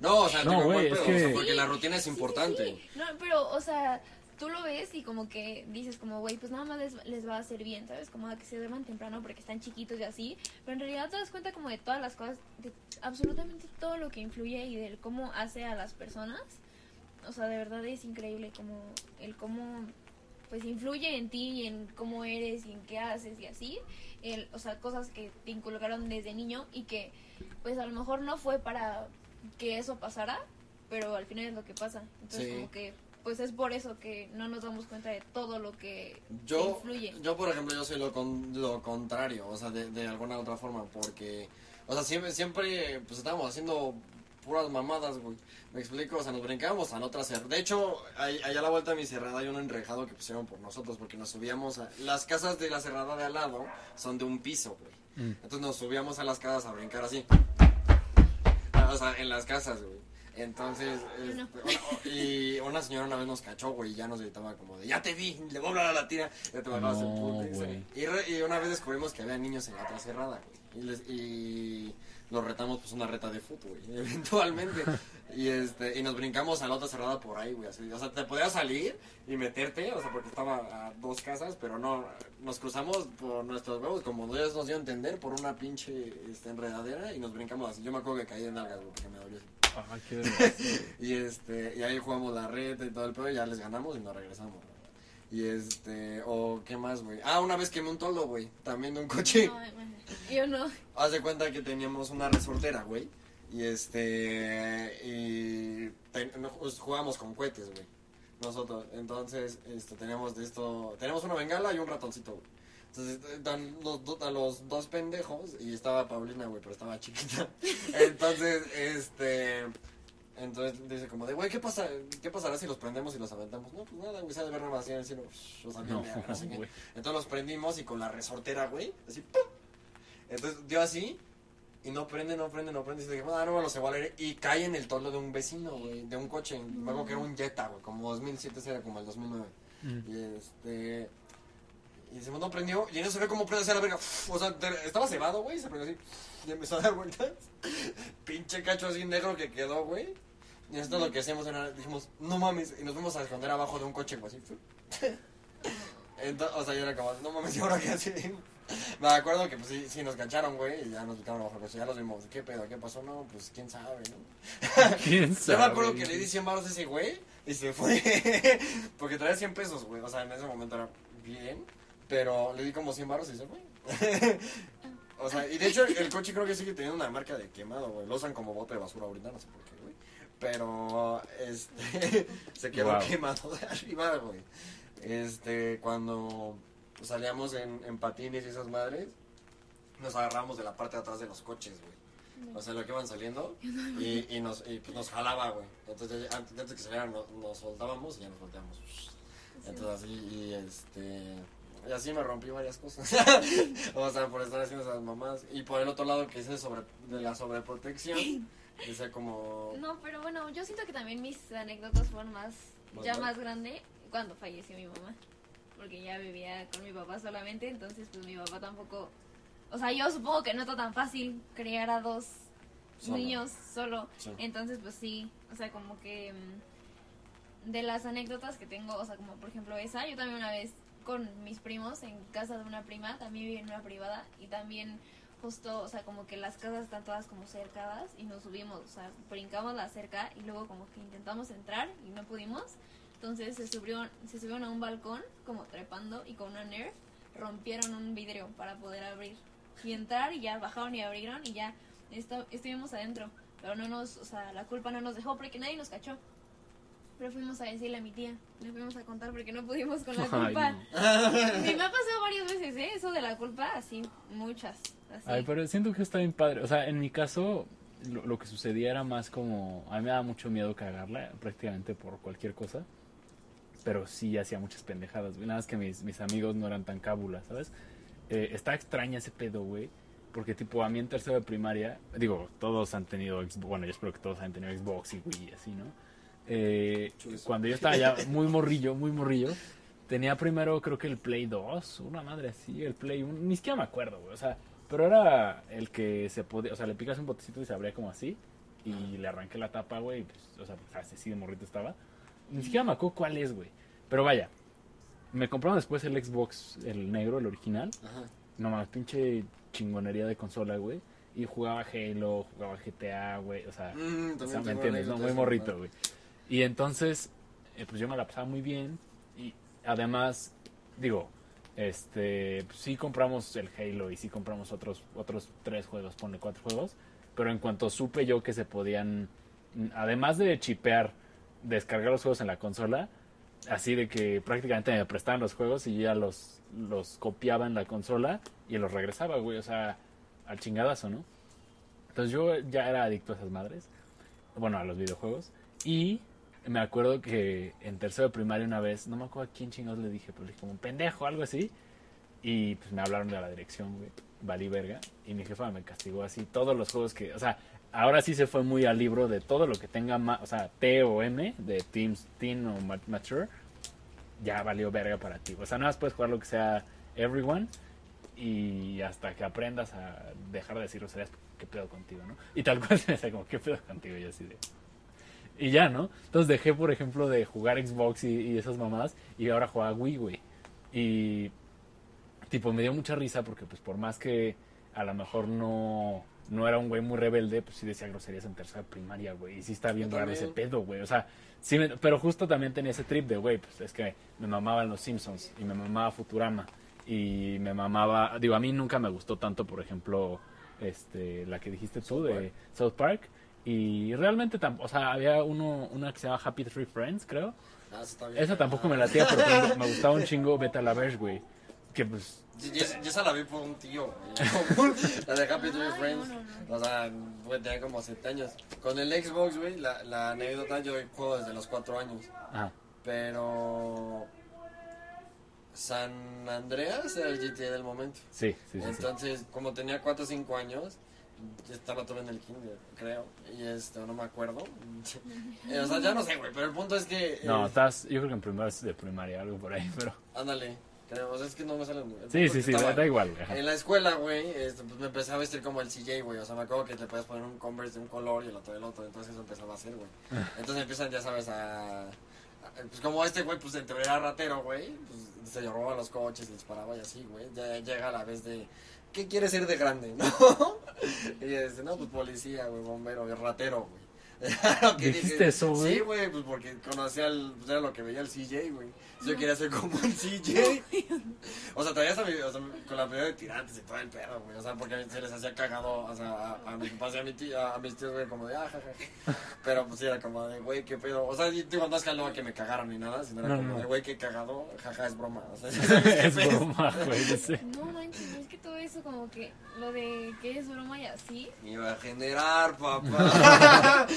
No, o sea, No, buen es pedo, o sea, que- porque Sí, la rutina es sí, sí, importante. sí. No, pero, o sea, tú lo ves y como que dices como, güey, pues nada más les, les va a hacer bien, ¿sabes? Como a que se duerman temprano porque están chiquitos y así. Pero en realidad te das cuenta como de todas las cosas, de absolutamente todo lo que influye y del cómo hace a las personas. O sea, de verdad es increíble como el cómo pues influye en ti y en cómo eres y en qué haces y así. El, o sea, cosas que te inculcaron desde niño y que pues a lo mejor no fue para que eso pasara, pero al final es lo que pasa. Entonces Sí. como que pues es por eso que no nos damos cuenta de todo lo que Yo, influye. yo, por ejemplo, yo soy lo, con, lo contrario, o sea, de, de alguna otra forma, porque, o sea, siempre, siempre, pues estábamos haciendo puras mamadas, güey. Me explico, o sea, nos brincábamos a la otra cerrada. De hecho, allá a la vuelta de mi cerrada hay un enrejado que pusieron por nosotros, porque nos subíamos a... Las casas de la cerrada de al lado son de un piso, güey. Mm. Entonces nos subíamos a las casas a brincar así. O sea, en las casas, güey. Entonces, no. este, una- y una señora una vez nos cachó, güey, y ya nos gritaba como de, ya te vi, le voy a hablar a la tía. Ya te bajabas el No, putiza. güey. y, re- y una vez descubrimos que había niños en la otra cerrada, güey. Y, les, y los retamos, pues, una reta de fútbol, güey, eventualmente. y este y nos brincamos a la otra cerrada por ahí, güey. Así, o sea, te podías salir y meterte, o sea, porque estaba a dos casas, pero no, nos cruzamos por nuestros huevos, como Dios nos dio a entender, por una pinche este, enredadera y nos brincamos así. Yo me acuerdo que caí en nalgas, güey, porque me dolió así. Qué vergüenza. Y este, y ahí jugamos la reta y todo el pedo y ya les ganamos y nos regresamos. Y este, o qué más, güey. Ah, una vez quemé un toldo, güey, también de un coche. No, yo no. Haz de cuenta que teníamos una resortera, güey. Y este, y ten- no, pues, jugábamos con cohetes, güey. Nosotros, entonces, este, teníamos de esto, tenemos una bengala y un ratoncito, güey. Entonces, dan los, do- a los dos pendejos, y estaba Paulina, güey, pero estaba chiquita. Entonces, este, entonces dice como de, güey, ¿qué pasa? ¿Qué pasará si los prendemos y los aventamos? No, pues nada, güey, se ha de ver nada más en el cielo. bien, No, no sé qué. Entonces los prendimos y con la resortera, güey, así, ¡pum! Entonces dio así y no prende, no prende, no prende. Y dije, ah, no me lo se va al aire. Y cae en el toldo de un vecino, güey, de un coche. Me acuerdo que era un Jetta, güey, como 2007, ese era como el 2009. Mm. Y este. Y decimos, no prendió. Y en eso se ve como prende hacia la verga. O sea, te- estaba cebado, güey, se prendió así. Y empezó a dar vueltas. Pinche cacho así negro que quedó, güey. Y esto lo que hacíamos era, dijimos, no mames. Y nos fuimos a esconder abajo de un coche, güey, así. Entonces, o sea, yo era como, no mames, ¿y ahora qué hacemos? Me acuerdo que pues sí, sí nos cacharon, güey, y ya nos quitaron abajo del coche, ya los vimos, ¿qué pedo? ¿Qué pasó? No, pues quién sabe, ¿no? ¿Quién Yo me acuerdo que le di 100 baros a ese güey y se fue. Porque traía 100 pesos, güey. O sea, en ese momento era bien. Pero le di como 100 baros y se fue. o sea, y de hecho el, el coche creo que sigue teniendo una marca de quemado, güey. Lo usan como bote de basura ahorita, no sé por qué, güey. Pero, este, se quedó Wow. quemado de arriba, güey. Este, cuando salíamos en, en patines y esas madres, nos agarramos de la parte de atrás de los coches, güey. O sea, lo que iban saliendo y, y nos, y, pues, nos jalaba, güey. Entonces, ya- antes, antes que salieran, nos, nos soltábamos y ya nos volteamos. Entonces, así, y este. Y así me rompí varias cosas. o sea, por estar haciendo esas mamás. Y por el otro lado, que hice sobre, de la sobreprotección, dice como. No, pero bueno, yo siento que también mis anécdotas fueron más, ¿Más ya más grande cuando falleció mi mamá. Porque ya vivía con mi papá solamente, entonces pues mi papá tampoco... O sea, yo supongo que no está tan fácil criar a dos Solo. niños solo. Sí. Entonces pues sí, o sea, como que... mm, De las anécdotas que tengo, o sea, como por ejemplo esa, yo también una vez con mis primos en casa de una prima, también viví en una privada y también justo, o sea, como que las casas están todas como cercadas y nos subimos, o sea, brincamos la cerca y luego como que intentamos entrar y no pudimos. Entonces se subieron, se subieron a un balcón como trepando y con una nerf rompieron un vidrio para poder abrir y entrar y ya bajaron y abrieron y ya esto- estuvimos adentro. Pero no nos, o sea, la culpa no nos dejó porque nadie nos cachó. Pero fuimos a decirle a mi tía, le fuimos a contar porque no pudimos con la Ay, culpa. no. Y me ha pasado varias veces, ¿eh? Eso de la culpa, así, muchas. Así. Ay, pero siento que está bien padre. O sea, en mi caso, lo, lo que sucedía era más como. A mí me daba mucho miedo cagarla prácticamente por cualquier cosa. Pero sí hacía muchas pendejadas, güey. Nada más que mis, mis amigos no eran tan cábulas, ¿sabes? Eh, está extraña ese pedo, güey. Porque, tipo, a mí en tercero de primaria, digo, todos han tenido Xbox. Bueno, yo espero que todos han tenido Xbox y Wii y así, ¿no? Eh, cuando yo estaba ya muy morrillo, muy morrillo, tenía primero creo que el Play 2, una madre así, el Play 1, ni siquiera me acuerdo, güey, o sea, pero era el que se podía, o sea, le picas un botecito y se abría como así, y le arranqué la tapa, güey, pues, o sea, pues, así de morrito estaba. Ni siquiera me acuerdo cuál es, güey. Pero vaya, me compraron después el Xbox, el negro, el original. Ajá. No más, pinche chingonería de consola, güey. Y jugaba Halo, jugaba GTA, güey, o sea... Mm, O sea, ¿me entiendes? No? Muy morrito, güey. Y entonces, eh, pues yo me la pasaba muy bien. Y además, digo, este, pues sí compramos el Halo y sí compramos otros, otros tres juegos, ponle cuatro juegos. Pero en cuanto supe yo que se podían, mm, además de chipear, descargar los juegos en la consola, así de que prácticamente me prestaban los juegos y ya los, los copiaba en la consola y los regresaba, güey. O sea, al chingadazo, ¿no? Entonces yo ya era adicto a esas madres. Bueno, a los videojuegos. Y me acuerdo que en tercero de primaria una vez, no me acuerdo a quién chingados le dije, pero le dije como un pendejo, algo así. Y pues me hablaron de la dirección, güey. Valí verga. Y mi jefa me castigó así todos los juegos que. O sea, ahora sí se fue muy al libro de todo lo que tenga, ma- o sea, T o M, de Teams, Teen o ma- Mature, ya valió verga para ti. O sea, nada más puedes jugar lo que sea Everyone y hasta que aprendas a dejar de decir groserías, qué pedo contigo, ¿no? Y tal cual se me como, qué pedo contigo, y así de... Y ya, ¿no? Entonces dejé, por ejemplo, de jugar Xbox y, y esas mamadas y ahora jugaba Wii, güey. Y tipo, me dio mucha risa porque pues por más que a lo mejor no, no era un güey muy rebelde, pues sí decía groserías en tercera primaria, güey. Y sí bien Yo raro ese pedo, güey. O sea, sí, me- pero justo también tenía ese trip de, güey, pues es que me mamaban los Simpsons y me mamaba Futurama. Y me mamaba, digo, a mí nunca me gustó tanto, por ejemplo, este, la que dijiste tú South de Park. South Park. Y realmente, o sea, había uno, una que se llama Happy Tree Friends, creo. Ah, eso está bien. Esa tampoco me latía, pero me gustaba un chingo Beta la Verge, güey. Que pues, Yo, yo- yo esa la vi por un tío, güey. la de Happy Tree Ay, Friends. O sea, güey, tenía como 7 años. Con el Xbox, güey, la, la anécdota, yo juego desde los 4 años. ah, Pero. San Andreas era el GTA del momento. sí, sí, sí. sí. Entonces, como tenía 4 o 5 años, yo estaba todo en el kinder, creo. Y este, no me acuerdo. Eh, o sea, ya no sé, güey. Pero el punto es que. No, eh, estás, yo creo que en primero es de primaria, algo por ahí, pero... Ándale, creo. O sea, es que no me sale. punto Sí, sí, sí, estaba- da, igual. ajá. En la escuela, güey, este, pues me empecé a vestir como el CJ, güey. O sea, me acuerdo que te puedes poner un Converse de un color y el otro del otro. Entonces eso empezaba a hacer, güey. Entonces empiezan, ya sabes, a. a- Pues como este güey, pues en teoría era ratero, güey. Pues se robaba los coches y disparaba y así, güey. Ya llega la vez de. ¿Qué quieres ser de grande, no? y este, no, pues policía, güey, bombero, ratero, güey. ¿Dijiste dije- eso, güey? Sí, güey, pues porque conocía el, pues era lo que veía el CJ, güey. Yo quería ser como el CJ. O sea, todavía o sea, con la pelea de tirantes y todo el pedo, güey. O sea, porque se les hacía cagado, o sea, a, a mis papás y a, mi tía, a mis tíos, güey, como de, ah, jajaja. Pero pues sí era como de, güey, qué pedo. O sea, digo, no es que no que me cagaran ni nada, sino era No, como no. de, güey, qué cagado, jaja, es broma. O sea, es broma, güey, yo sé. No manches, es que todo eso como que lo de que es broma y así. Me iba a generar, papá.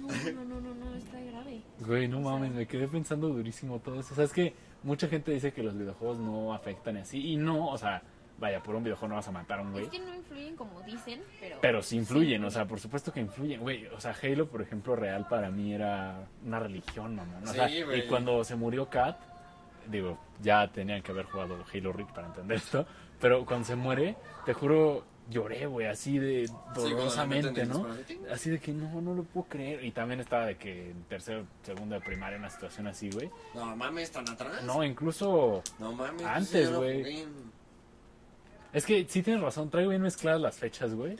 No, no, no, no, no, está grave. Güey, no mames, me quedé pensando durísimo todo eso. O sea, es que mucha gente dice que los videojuegos no afectan así. Y no, o sea, vaya, por un videojuego no vas a matar a un güey. Es que no influyen como dicen, pero. Pero sí influyen, o sea, por supuesto que influyen, güey. O sea, Halo, por ejemplo, real para mí era una religión, mamá. ¿no? O sea, Sí, y cuando se murió Kat, digo, ya tenían que haber jugado Halo Reach para entender esto. Pero cuando se muere, te juro, lloré, güey, así de dolorosamente, ¿no? Así de que no, no lo puedo creer. Y también estaba de que en tercero, segundo de primaria, una situación así, güey. No mames, tan atrás. No, incluso. No mames. Antes, sí, güey. Es que sí tienes razón, traigo bien mezcladas las fechas, güey.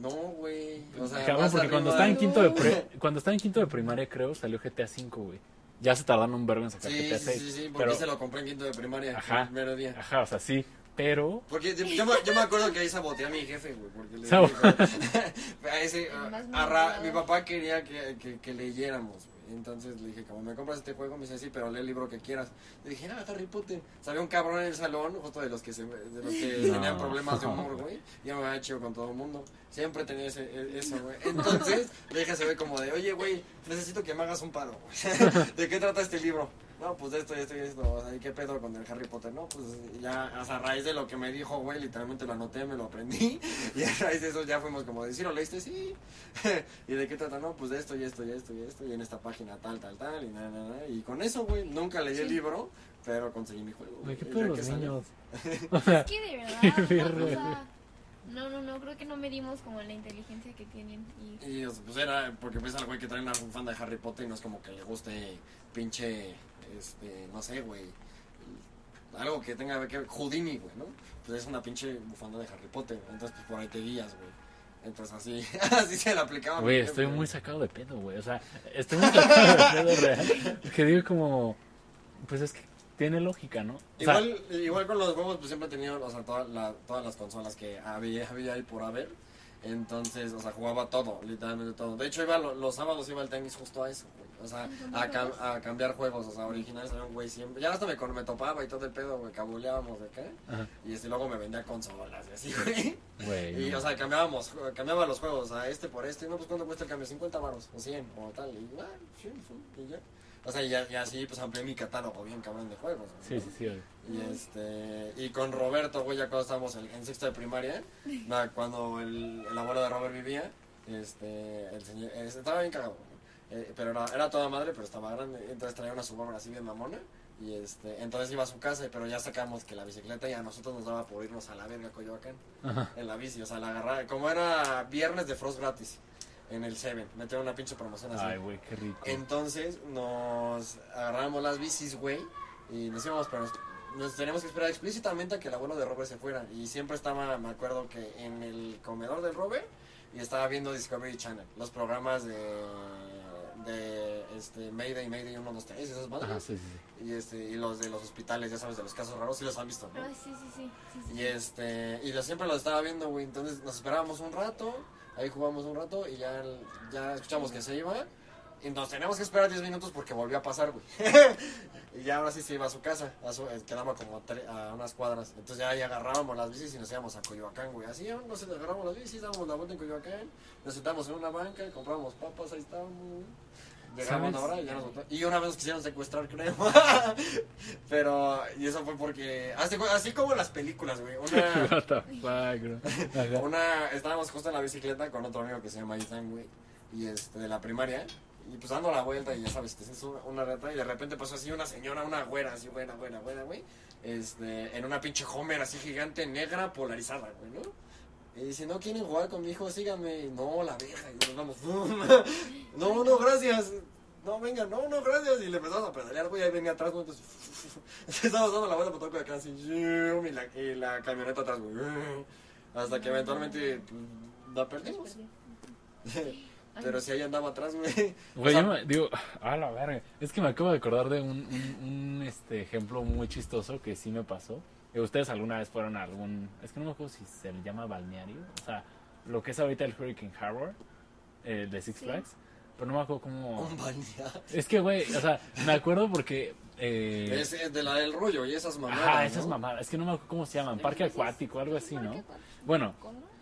No, güey. O sea, Cabrón, porque cuando estaba en quinto de pre- cuando estaba en quinto de primaria, creo, salió GTA V, güey. Ya se tardaron un verbo en sacar Sí, GTA sí, 6. sí, sí, porque pero, se lo compré en quinto de primaria. Ajá. El primer día. Ajá, o sea, sí, pero Porque yo, yo me, yo me acuerdo que ahí saboteé a mi jefe, güey. Porque le Sabo- dije, a ese, a- Más a Ra- malvado. mi papá quería que, que, que leyéramos, güey. Entonces le dije, como me compras este juego, me dice, sí, pero lee el libro que quieras. Le dije, ah, Harry Potter. Sabía un cabrón en el salón, justo de los que, se, de los que No. tenían problemas de humor, güey. Yo me había chido con todo el mundo. Siempre tenía ese, e- eso, güey. Entonces le dije ese güey como de, oye, güey, necesito que me hagas un paro, güey. ¿De qué trata este libro? No, pues de esto y esto y esto. O sea, ¿y qué pedo con el Harry Potter? No, pues ya, o sea, a raíz de lo que me dijo, güey, literalmente lo anoté, me lo aprendí. Y a raíz de eso ya fuimos como ¿sí lo leíste? Sí. ¿Y de qué trata? No, pues de esto y esto y esto y esto. Y en esta página tal, tal, tal. Y nada, nada. Y con eso, güey, nunca leí el Sí. libro, pero conseguí mi juego. güey, qué pedo los niños. O sea, Es que de Qué verdad. o sea, no, no, no, creo que no medimos como la inteligencia que tienen. Y Y o sea, pues era porque ves al güey que trae una fan de Harry Potter y no es como que le guste pinche, este, no sé, güey. Algo que tenga que ver, Houdini, güey, ¿no? Pues es una pinche bufanda de Harry Potter, entonces pues por ahí te guías, güey. Entonces así, así se le aplicaba. güey, estoy muy sacado de pedo, güey. O sea, estoy muy sacado de pedo real. Que digo como, pues es que tiene lógica, ¿no? O sea, Igual, igual con los juegos, pues siempre he tenido, o sea, toda la- todas las consolas que había, había ahí por haber. Entonces, o sea, jugaba todo, literalmente todo. De hecho, iba lo- los sábados iba al tenis justo a eso, güey. O sea, a, cam- a cambiar juegos, o sea, originales había un güey siempre. Ya hasta me, me topaba y todo el pedo, güey, cabuleábamos de acá. Ajá. Y este, luego me vendía consolas y así, güey. güey. Y, no. o sea, cambiábamos, cambiaba los juegos, a este por este. No, pues, ¿cuánto cuesta el cambio? 50 baros, o 100, o tal. Y, ah, sí, sí, y ya. O sea, y, y así pues amplié mi catálogo bien cabrón de juegos. Sí, sí. Y este y con Roberto, güey, ya cuando estábamos en, en sexto de primaria, cuando el, el abuelo de Robert vivía, este, el señor, estaba bien cagado, güey. Eh, pero era, era toda madre, pero estaba grande, entonces traía una Subaru así bien mamona, y este, entonces iba a su casa, pero ya sacamos que la bicicleta y a nosotros nos daba por irnos a la verga a Coyoacán, Ajá. en la bici, o sea, la agarraba, como era viernes de Frost gratis, en el Seven, metieron una pinche promoción así. Ay, güey, qué rico. Entonces nos agarramos las bicis, güey, y nos íbamos, pero nos, nos teníamos que esperar explícitamente a que el abuelo de Robert se fuera. Y siempre estaba, me acuerdo que en el comedor del Robert, y estaba viendo Discovery Channel, los programas de, de este, Mayday, Mayday 1, 2, 3, esas madres. Ajá, sí, sí, sí. Y, este, y los de los hospitales, ya sabes, de los casos raros, sí los han visto, ¿no? Ay, sí, sí, sí. sí, sí. Y este, y yo siempre lo estaba viendo, güey. Entonces nos esperábamos un rato, ahí jugamos un rato y ya, ya escuchamos que se iba. Y nos teníamos que esperar 10 minutos porque volvió a pasar, güey. y ya ahora sí se iba a su casa, a su, eh, quedaba como a, a unas cuadras. Entonces ya ahí agarrábamos las bicis y nos íbamos a Coyoacán, güey. Así, no sé, agarramos las bicis, dábamos la vuelta en Coyoacán, nos sentamos en una banca, comprábamos papas, ahí estábamos. Llegamos una hora y ya nos. Y una vez nos quisieron secuestrar, creo. Pero, y eso fue porque, así, así como las películas, güey. Una, What the fuck, bro. Ajá. una, estábamos justo en la bicicleta con otro amigo que se llama Ethan, güey, y este, de la primaria, y pues dando la vuelta y ya sabes, te una, una reta y de repente pasó así una señora, una güera, así buena, buena, buena, güey, este, en una pinche Homer así gigante, negra, polarizada, güey, ¿no? Y dice, no quieren jugar con mi hijo, síganme, y no, la vieja, y nos vamos, no, no, gracias, no, venga, no, no, gracias, y le empezamos a pedalear, güey, ahí venía atrás, güey, entonces, estábamos dando la vuelta por todo acá, así, y la, y la camioneta atrás, güey, hasta que eventualmente pues, la perdimos. Pero si ahí andaba atrás, güey. Güey, O sea, yo me digo, a la verga. Es que me acabo de acordar de un, un, un, este, ejemplo muy chistoso que sí me pasó. Que ustedes alguna vez fueron a algún. Es que no me acuerdo si se le llama balneario. O sea, lo que es ahorita el Hurricane Harbor eh, de Six Sí. Flags. Pero no me acuerdo cómo. Un balneario. Es que, güey, o sea, me acuerdo porque. Eh, Es, es de la del rollo y esas mamadas. ajá, esas ¿no? mamadas. Es que no me acuerdo cómo se llaman. Parque acuático, algo así, ¿no? Bueno,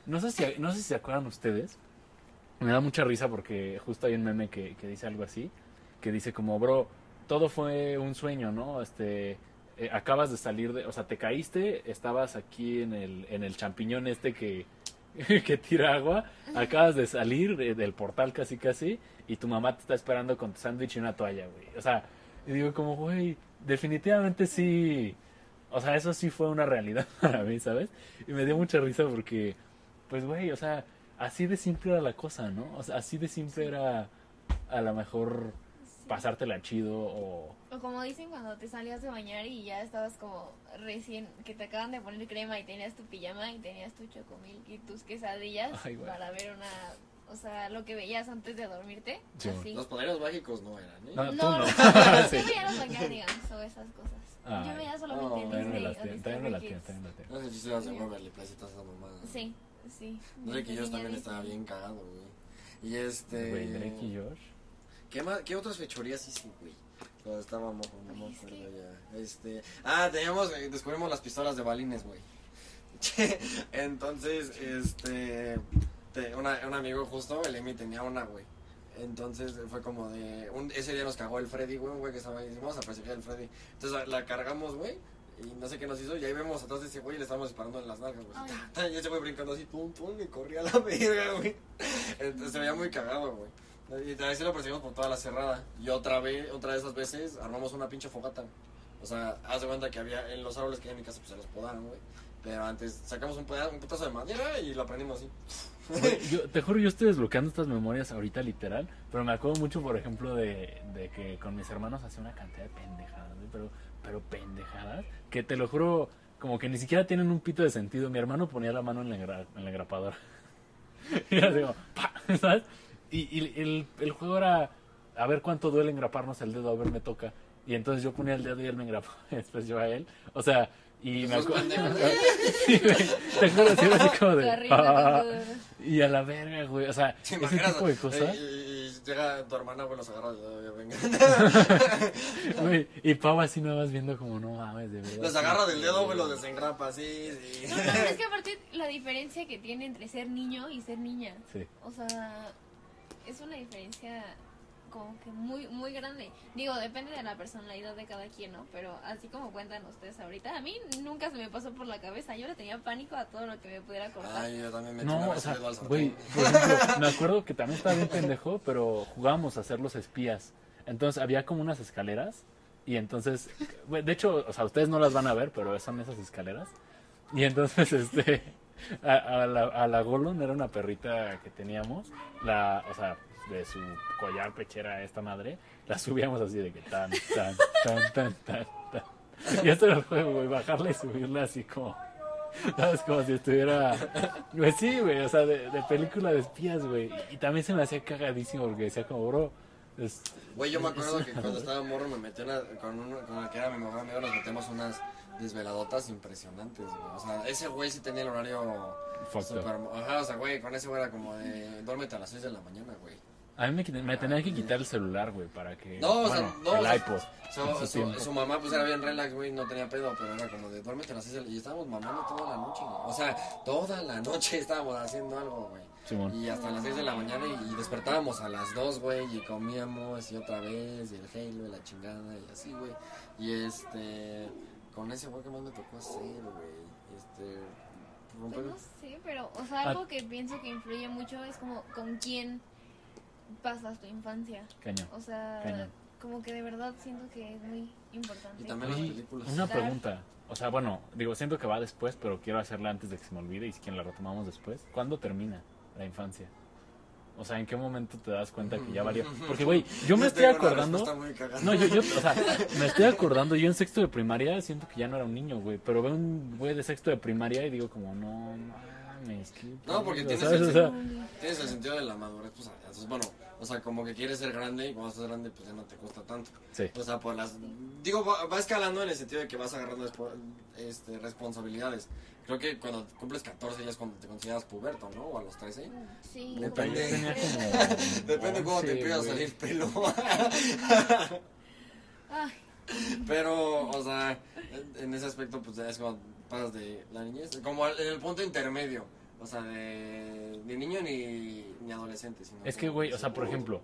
no sé si, no sé si se acuerdan ustedes. Me da mucha risa porque justo hay un meme que, que dice algo así. Que dice como, bro, todo fue un sueño, ¿no? Este, eh, acabas de salir de, o sea, te caíste, estabas aquí en el, en el champiñón este que, que tira agua, acabas de salir de- del portal casi casi y tu mamá te está esperando con tu sándwich y una toalla, güey. O sea, y digo como, güey, definitivamente sí, o sea, eso sí fue una realidad para mí, ¿sabes? Y me dio mucha risa porque, pues, güey, o sea, así de simple era la cosa, ¿no? O sea, así de simple era a lo mejor. Pasártela chido o... O como dicen cuando te salías de bañar y ya estabas como recién, que te acaban de poner crema y tenías tu pijama y tenías tu chocomilk y tus quesadillas Ay, güey. para ver una, o sea, lo que veías antes de dormirte. Sí, así. Los poderes mágicos no eran, ¿eh? No, No, tú no. no, Sí. yo veía los Backyardigans o esas cosas. Ay. Yo veía solamente Oh, Disney las también me las tiene, Kids. también me las. No sé si eras de Waverly Place y todas esas mamadas. Sí, sí. No sé que Desde yo también estaba bien cagado, güey. Y este. Güey, Drake y Josh. ¿Qué, más, ¿Qué otras fechorías hice, güey? Cuando estábamos, no me acuerdo ya. Este. Ah, teníamos, eh, descubrimos las pistolas de balines, güey. Entonces, este. te- una- un amigo justo, el Emi tenía una, güey. Entonces fue como de. Un, ese día nos cagó el Freddy, güey, un güey que estaba ahí. Vamos a perseguir al Freddy. Entonces la, cargamos, güey. Y no sé qué nos hizo. Y ahí vemos atrás de ese güey y le estamos disparando en las nalgas, güey. Y ese güey brincando así, pum, pum, y corría a la verga, güey. Entonces se veía muy cagado, güey. Y así lo perseguimos por toda la cerrada. Y otra vez, otra de esas veces, armamos una pinche fogata. O sea, haz de cuenta que había en los árboles que hay en mi casa, pues se los podaron, güey. Pero antes sacamos un pedazo, un putazo de madera y lo prendimos así. Yo, te juro, yo estoy desbloqueando estas memorias ahorita literal, pero me acuerdo mucho, por ejemplo, de, de que con mis hermanos hacía una cantidad de pendejadas, pero, pero pendejadas, que te lo juro, como que ni siquiera tienen un pito de sentido. Mi hermano ponía la mano en la, en la engrapadora. y así como, ¡pa! ¿sabes? Y, y el, el juego era a ver cuánto duele engraparnos el dedo, a ver me toca. Y entonces yo ponía el dedo y él me engrapaba, después yo a él. O sea, y me Esos acuerdo... Sí, te juro, así como de... "Ah". Y a la verga, güey. O sea, ¿Te ese tipo de cosas. Y, llega tu hermana, güey, los agarra. Güey, y Pau así nada más viendo como, no mames, de verdad. Los agarra del dedo, güey, los desengrapa, sí, sí. No, pero es que aparte la diferencia que tiene entre ser niño y ser niña. Sí. O sea, es una diferencia como que muy, muy grande. Digo, depende de la personalidad de cada quien, ¿no? Pero así como cuentan ustedes ahorita, a mí nunca se me pasó por la cabeza. Yo le tenía pánico a todo lo que me pudiera cortar. Ay, yo también me No, o sea, güey, por ejemplo, me acuerdo que también estaba bien pendejo, pero jugábamos a ser los espías. Entonces había como unas escaleras y entonces, de hecho, o sea, ustedes no las van a ver, pero son esas escaleras. Y entonces, este, a, la, a la Golon era una perrita que teníamos, la, o sea, de su collar pechera esta madre, la subíamos así de que tan, tan, tan, tan, tan, tan. Y esto era el juego, güey, bajarla y subirla así como... ¿Sabes? Como si estuviera. Pues sí, güey, o sea, de, de película de espías, güey. Y también se me hacía cagadísimo porque decía, como, bro. Es- Güey, yo me acuerdo que cuando estaba morro me metí una, con, uno, con el que era mi mejor amigo, nos metemos unas desveladotas impresionantes, güey. O sea, ese güey sí tenía el horario super... Ajá, o sea, güey, con ese güey era como de... Duérmete a las 6 de la mañana, güey. A mí me, me tenía que quitar el celular, güey, para que. No, o sea, no, el iPod. Su mamá pues era bien relax, güey, no tenía pedo, pero era como de duérmete a las 6 de la... Y estábamos mamando toda la noche, güey. O sea, toda la noche estábamos haciendo algo, güey. Simón. Y hasta las 6 de la mañana y, y despertábamos a las 2, güey, y comíamos y otra vez, y el Halo y la chingada y así, güey. Y este, con ese güey que más me tocó hacer, güey. Este, romper... Pues no sé, pero, o sea, Ah. algo que pienso que influye mucho es como con quién pasas tu infancia. Cañón. O sea, como que de verdad siento que es muy importante. Y también las películas. una pregunta. O sea, bueno, digo, siento que va después, pero quiero hacerla antes de que se me olvide y si quieren la retomamos después. ¿Cuándo termina la infancia? O sea, ¿en qué momento te das cuenta que ya valió? Porque, güey, yo me estoy acordando. No, yo, yo, o sea, me estoy acordando, yo en sexto de primaria siento que ya no era un niño, güey, pero veo un güey de sexto de primaria y digo como, no mames, qué No, porque pedo", tienes ¿sabes? el- O sea, Tienes el sentido de la madurez, pues, entonces, bueno, o sea, como que quieres ser grande y cuando estás grande, pues ya no te cuesta tanto. sí, O sea, por las... Digo, va, va escalando en el sentido de que vas agarrando este, responsabilidades. Creo que cuando cumples 14 ya es cuando te consideras puberto, ¿no? O a los 13. Sí. Depende. yo tenía como... Depende de cómo te 11, empieza a salir pelo. Pero, o sea, en, ese aspecto, pues ya es como pasas de la niñez, como al- en el punto intermedio. O sea, de, de niño ni, ni adolescente. Sino Es que, güey, o sea, por ejemplo,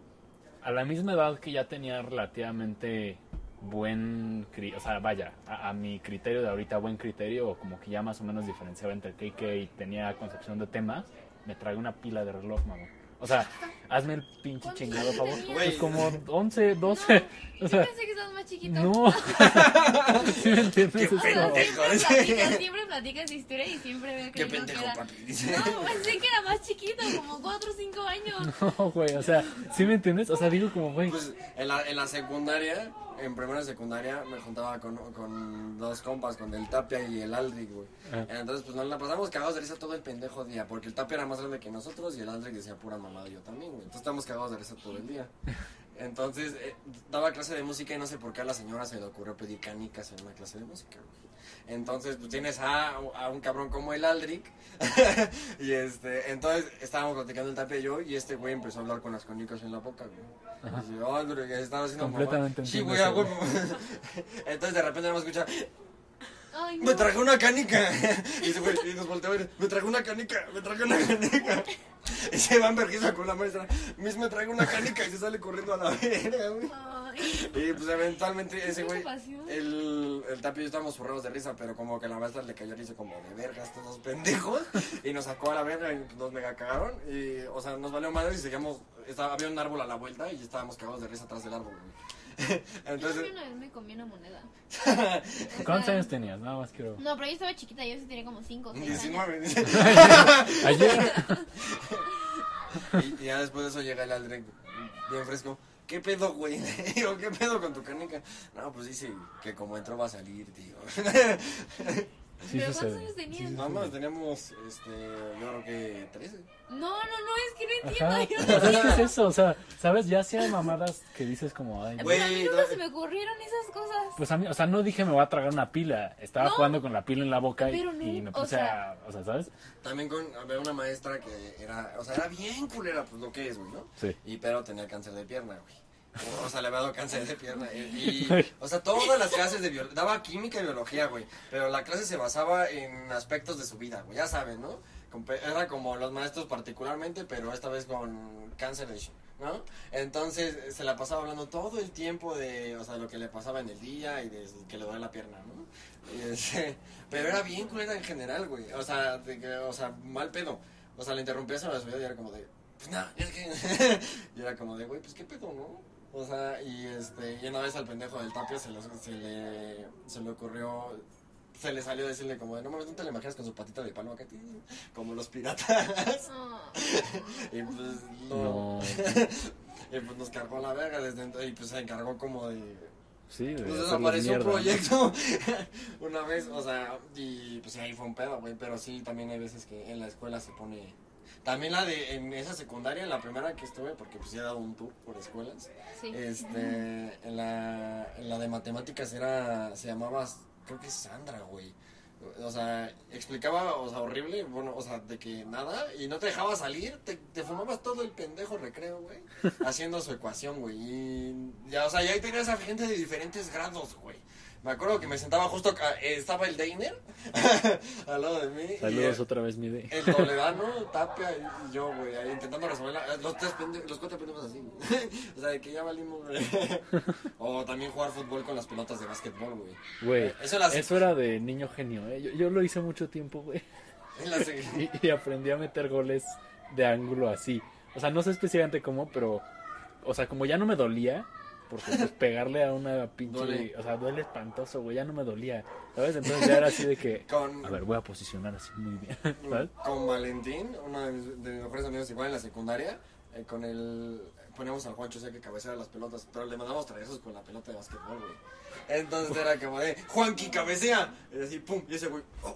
a la misma edad que ya tenía relativamente buen, o sea, vaya, a, a mi criterio de ahorita buen criterio, o como que ya más o menos diferenciaba entre KK y tenía concepción de temas, me tragué una pila de reloj, mamá. O sea, hazme el pinche ¿Cuántos chingado años favor. Pues como 11, 12. o yo sea, pensé que estabas más chiquito. no. ¿Sí me entiendes? Qué Es O sea, pendejo. siempre platicas, siempre platicas historia y siempre veo que Qué no pendejo, queda. papi. Dice. No, pensé que era más chiquito, como 4 o 5 años. No, güey, o sea, ¿sí me entiendes? O sea, digo como, güey, Pues en la, en la secundaria, en primera secundaria, me juntaba con, con dos compas, con el Tapia y el Aldrich, güey. Ah. Entonces, pues nos la pasamos cagados de risa todo el pendejo día, porque el Tapia era más grande que nosotros y el Aldrich decía pura mamada yo también, güey. Entonces estábamos cagados de risa todo el día. Entonces, eh, daba clase de música y no sé por qué a la señora se le ocurrió pedir canicas en una clase de música, güey. Entonces, pues tienes a, a un cabrón como el Aldrich. y este, entonces estábamos platicando el Tapia y yo, y este güey empezó a hablar con las canicas en la boca, güey. Ajá. Y yo, Aldrich, estaba haciendo mamá. Completamente Sí, güey, a. Entonces, de repente, nada más escucha, Ay, no. me traje una canica. Y, ese güey, y nos volteó a ver, me traje una canica, me traje una canica. Y se va en vergüenza con la maestra, Miss, me traje una canica y se sale corriendo a la verga, güey. Y pues eventualmente ese güey, el, el tapi y yo estábamos forrados de risa, pero como que la maestra le cayó risa como de verga estos dos pendejos. Y nos sacó a la verga y nos mega cagaron. Y, o sea, nos valió madre y seguíamos, estaba, había un árbol a la vuelta y estábamos cagados de risa atrás del árbol, güey. Yo Entonces, una vez me comí una moneda. ¿cuántos años tenías? Nada más quiero... No, pero yo estaba chiquita, yo sí tenía como 5 o 6 años. 19, dice. Ayer... Y, y ya después de eso llega el Aldrich bien fresco. ¿Qué pedo, güey? Le digo, ¿qué pedo con tu canica? No, pues dice que como entró va a salir, tío. Sí ¿Pero sucede. cuántos años tenías? Sí más teníamos, este, yo creo que 13. No, no, no, es que no entiendo. Ajá. Yo O sea, es eso, o sea, ¿sabes? Ya hay mamadas que dices como, ay, Pero a mí no- nunca se me ocurrieron esas cosas. Pues a mí, o sea, no dije me voy a tragar una pila. Estaba No. jugando con la pila en la boca y, no, y me o puse sea- a. O sea, ¿sabes? También con, había una maestra que era, o sea, era bien culera, pues lo que es, güey, ¿no? Sí. Y pero tenía cáncer de pierna, güey. O sea, le había dado cáncer de pierna. Y, y, o sea, todas las clases de biología, daba química y biología, güey. Pero la clase se basaba en aspectos de su vida, güey, ya saben, ¿no? Era como los maestros particularmente, pero esta vez con cáncer de... ¿no? Entonces se la pasaba hablando todo el tiempo de, o sea, lo que le pasaba en el día y de que le dolía la pierna, ¿no? Y ese- pero era bien culera en general, güey. O sea, de o sea, mal pedo. O sea, le interrumpía a la subida y era como de, pues nada, es que. y era como de, güey, pues qué pedo, ¿no? O sea, y este, y una vez al pendejo del tapio se, le- se le, se le ocurrió, se le salió decirle como de, no mames, no te le imaginas con su patita de palo acá, como los piratas. Oh. y pues no, No. y pues nos cargó la verga desde entonces, y pues se encargó como de Sí, de pues hacerlos desapareció un proyecto una vez, o sea, y pues ahí fue un pedo, güey, pero sí, también hay veces que en la escuela se pone... También la de, en esa secundaria, en la primera que estuve, porque pues ya he dado un tour por escuelas, Sí. este, en la, en la de matemáticas era, se llamaba, creo que Sandra, güey. O sea, explicaba, o sea, horrible, bueno, o sea, de que nada, y no te dejaba salir, te, te fumabas todo el pendejo recreo, güey, haciendo su ecuación, güey. Y ya, o sea, y ahí tenías a gente de diferentes grados, güey. Me acuerdo que me sentaba justo acá, eh, estaba el Deiner al lado de mí. Saludos otra vez, mi de. el Toledano, Tapia y yo, güey, ahí intentando resolver la- los tres pendejos, los cuatro pendejos así, güey. o sea, de que ya valimos, güey. o también jugar fútbol con las pelotas de básquetbol, güey. Güey, Eso la- eso era de niño genio, ¿eh? Yo, yo lo hice mucho tiempo, güey. Y, y aprendí a meter goles de ángulo así. O sea, no sé específicamente cómo, pero. O sea, como ya no me dolía. Porque pues pegarle a una pinche. Duele. O sea, duele espantoso, güey. Ya no me dolía. ¿Sabes? Entonces ya era así de que. con, A ver, voy a posicionar así muy bien. ¿Sabes? con Valentín, uno de mis, de mis mejores amigos igual en la secundaria, eh, con el... Poníamos al Juancho, o sea, que cabeceara las pelotas, pero le mandamos travesos con la pelota de básquetbol, güey. Entonces era como de, Juanqui, cabecea. Y así, pum, y ese güey, oh.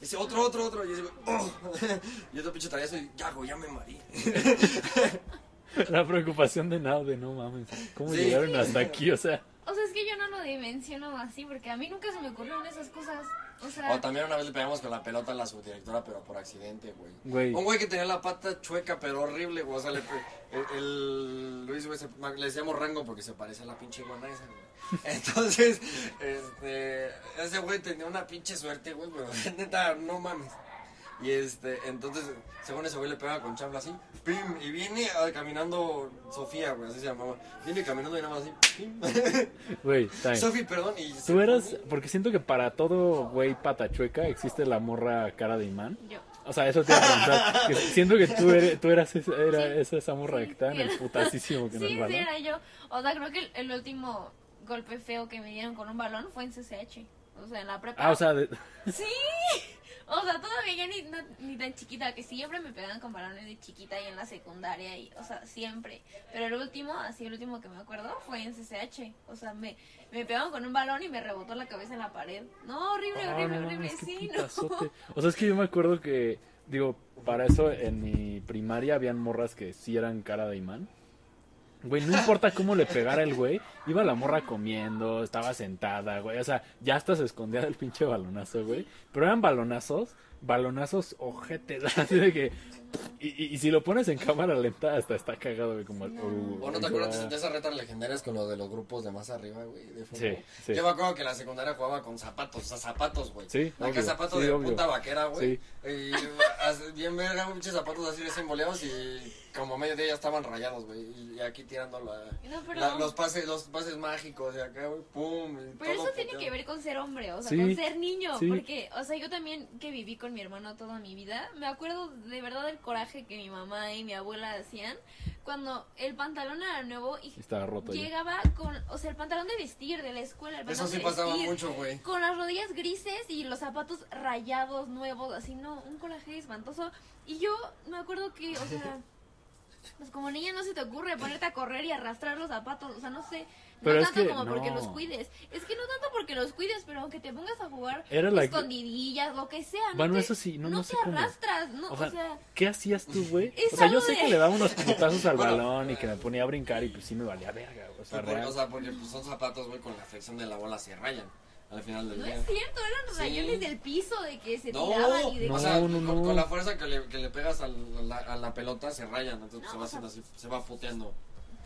Y ese otro, otro, otro, y ese güey, oh. Y otro pinche traveso y, ya, güey, ya me marí. La preocupación de Now, de no mames. ¿Cómo Sí. llegaron hasta aquí? O sea. O sea, es que yo no lo dimensiono así porque a mí nunca se me ocurrieron esas cosas. O sea, O también una vez le pegamos con la pelota a la subdirectora, pero por accidente, güey. Güey. Un güey que tenía la pata chueca, pero horrible, güey. O sea, le, el, el Luis, güey, se- le decíamos rango porque se parece a la pinche iguana esa, güey. Entonces, este, ese güey tenía una pinche suerte, güey, pero neta, no mames. Y este, entonces, según ese güey le pega con chabla así, pim, y viene ah, caminando Sofía, güey, así se llamaba. Viene caminando y nada más así, pim. Güey. Sofi, perdón, y Tú eras, porque siento que para todo güey patachueca existe la morra cara de imán. yo. O sea, eso te iba a preguntar. que siento que tú eres, tú eras esa, era Sí. esa, esa morra que estaba en el Sí. putasísimo que Sí, el sí, balón. era yo. O sea, creo que el, el último golpe feo que me dieron con un balón fue en CCH. O sea, en la prepa. Ah, o sea, de- Sí. O sea, todavía yo ni, no- ni tan chiquita, que siempre me pegaban con balones de chiquita y en la secundaria, y, o sea, siempre. Pero el último, así el último que me acuerdo, fue en CCH. O sea, me, me pegaban con un balón y me rebotó la cabeza en la pared. No, horrible, Ah, horrible, no horrible, sí, no. putazote. O sea, es que yo me acuerdo que, digo, para eso en mi primaria habían morras que sí eran cara de imán. Güey, no importa cómo le pegara el güey, iba la morra comiendo, estaba sentada, güey, o sea, ya hasta se escondía del pinche balonazo, güey. Pero eran balonazos, balonazos ojetes, así de que... Y, y- y si lo pones en cámara lenta, hasta está cagado, güey, como... uh, ¿O no te acuerdas de esas retas legendarias con lo de los grupos de más arriba, güey? De fútbol? Sí, sí. Yo me acuerdo que en la secundaria jugaba con zapatos, o sea, zapatos, güey. Sí, Acá zapatos sí, de obvio. puta vaquera, güey. Sí. Y bien verga, muchos zapatos así recién boleados y como medio día ya estaban rayados, güey. Y aquí tirando la, No, pero- la- los pases los pases mágicos de acá, güey, pum. y Pero todo eso tiene puteado. que ver con ser hombre, o sea, Sí, con ser niño. sí. Porque, o sea, yo también que viví con mi hermano toda mi vida, me acuerdo de verdad del coraje que mi mamá y mi abuela hacían cuando el pantalón era nuevo y Estaba roto ya. llegaba con, o sea, el pantalón de vestir de la escuela, el Eso pantalón sí de pasaba vestir, mucho, güey. Con las rodillas grises y los zapatos rayados, nuevos, así, no, un coraje espantoso. Y yo me acuerdo que, o sea, pues como niña no se te ocurre ponerte a correr y arrastrar los zapatos, o sea, no sé. Pero no es tanto que como porque no. los cuides. Es que no tanto porque los cuides, pero aunque te pongas a jugar Era la- escondidillas, lo que sea. no Bueno, te- eso sí, no- no sé te cómo. arrastras, no, O sea, o sea ¿qué hacías tú, güey? O sea, yo algo sé de- que le daba unos putazos al Bueno. balón y que me ponía a brincar y pues sí me valía verga. O sea, Sí, porque, o sea, porque pues, son zapatos, güey, con la fricción de la bola se rayan al final del no día. es cierto, eran Sí. rayones del piso de que se No, tiraban y de No, o sea, no, con, no. con la fuerza que le, que le pegas al- a la, a la pelota se rayan, entonces No, se va haciendo así, se va puteando.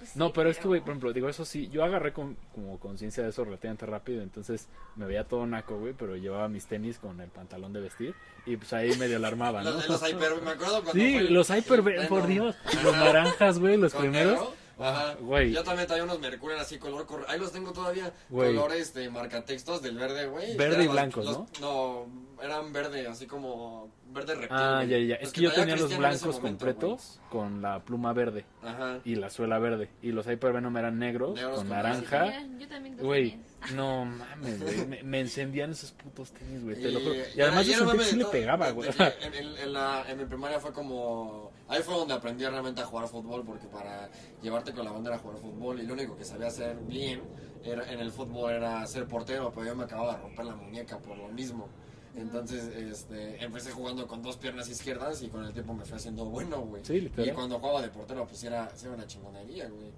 Pues sí, No, pero es que, güey, por ejemplo, digo, eso sí, yo agarré con, como conciencia de eso relativamente rápido, entonces me veía todo naco, güey, pero llevaba mis tenis con el pantalón de vestir y pues ahí medio la armaba, ¿no? Los, los hyper, me acuerdo cuando Sí, fue los hyper, el por. Dios, los naranjas, güey, los primeros. Ajá. güey. Yo también traía unos Mercurial así color cor- ahí los tengo todavía Güey. colores de marcatextos del verde, güey. Verde Eran y blancos, los- No, eran verde, así como verde reptil. Ah, güey. ya, ya. Los Es que yo tenía los blancos momento, completos con la pluma verde güey. Ajá. y la suela verde. Y los Hyper Venom eran negros, Negros con con naranja. Yo también los Güey, tenía. No mames, güey. Me, me encendían esos putos tenis, güey. Te Y- lo juro. Y además era- y yo era sentí mame que de sí le pegaba, güey. En, en- en la, en mi primaria fue como... Ahí fue donde aprendí realmente a jugar fútbol, porque para llevarte con la bandera a jugar fútbol, y lo único que sabía hacer bien era, en el fútbol era ser portero, pero yo me acababa de romper la muñeca por lo mismo. Entonces, este, empecé jugando con dos piernas izquierdas y con el tiempo me fui haciendo bueno, güey. Sí, Y cuando jugaba de portero, pues era, era una chingonería, güey.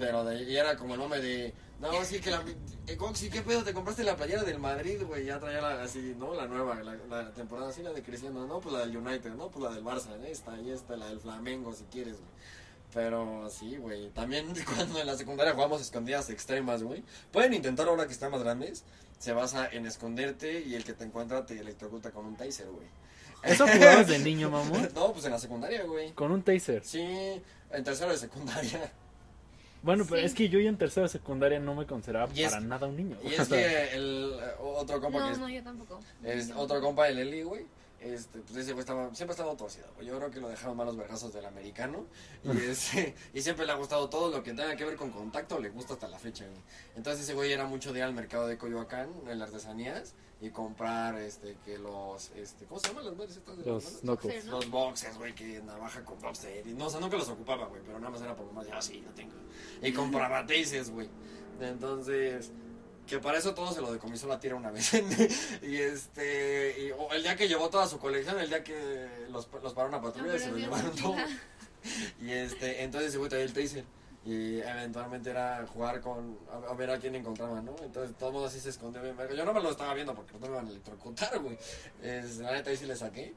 Pero de, y era como el mame de, no, sí que la, eh, Coxy, ¿qué pedo? ¿Te compraste la playera del Madrid, güey? Ya traía la, así, ¿no? La nueva, la, la temporada así, la de creciendo, ¿no? Pues la del United, ¿no? Pues la del Barça, esta y esta, la del Flamengo, si quieres, güey. Pero sí, güey. También cuando en la secundaria jugamos escondidas extremas, güey. Pueden intentar ahora que están más grandes. Se basa en esconderte y el que te encuentra te electrocuta con un taser, güey. ¿Eso jugabas de niño, mamón? No, pues en la secundaria, güey. Con un taser. Sí, en tercero de secundaria. Bueno, pero es que yo ya en tercera de secundaria no me consideraba Y es- para nada un niño. Y es que el otro compa que No, es, no, yo tampoco. es otro compa el Eli, güey. Este, pues ese güey estaba, siempre ha estado torcido. Yo creo que lo dejaron malos vergazos del americano. Y, ese, y siempre le ha gustado todo lo que tenga que ver con contacto, le gusta hasta la fecha, güey. Entonces ese güey era mucho de ir al mercado de Coyoacán, en las artesanías, y comprar, este, que los, este, ¿cómo se llaman las madres estas de Los manos? knuckles. Boxer, ¿no? Los boxes, güey, que navaja con boxer. Y no, o sea, nunca los ocupaba, güey, pero nada más era por nomás, ya, sí, no tengo. Y compraba tases, güey. Entonces, que para eso todo se lo decomisó la tira una vez. y este, y, o el día que llevó toda su colección, el día que los, los paró una patrulla y se lo llevaron todo. Y este, entonces güey traía el taser. Y eventualmente era jugar con, a, a ver a quién encontraban, ¿no? Entonces todo el mundo así se escondió bien. Yo no me lo estaba viendo porque no me iban a electrocutar, güey. Es, la neta ahí sí le saqué.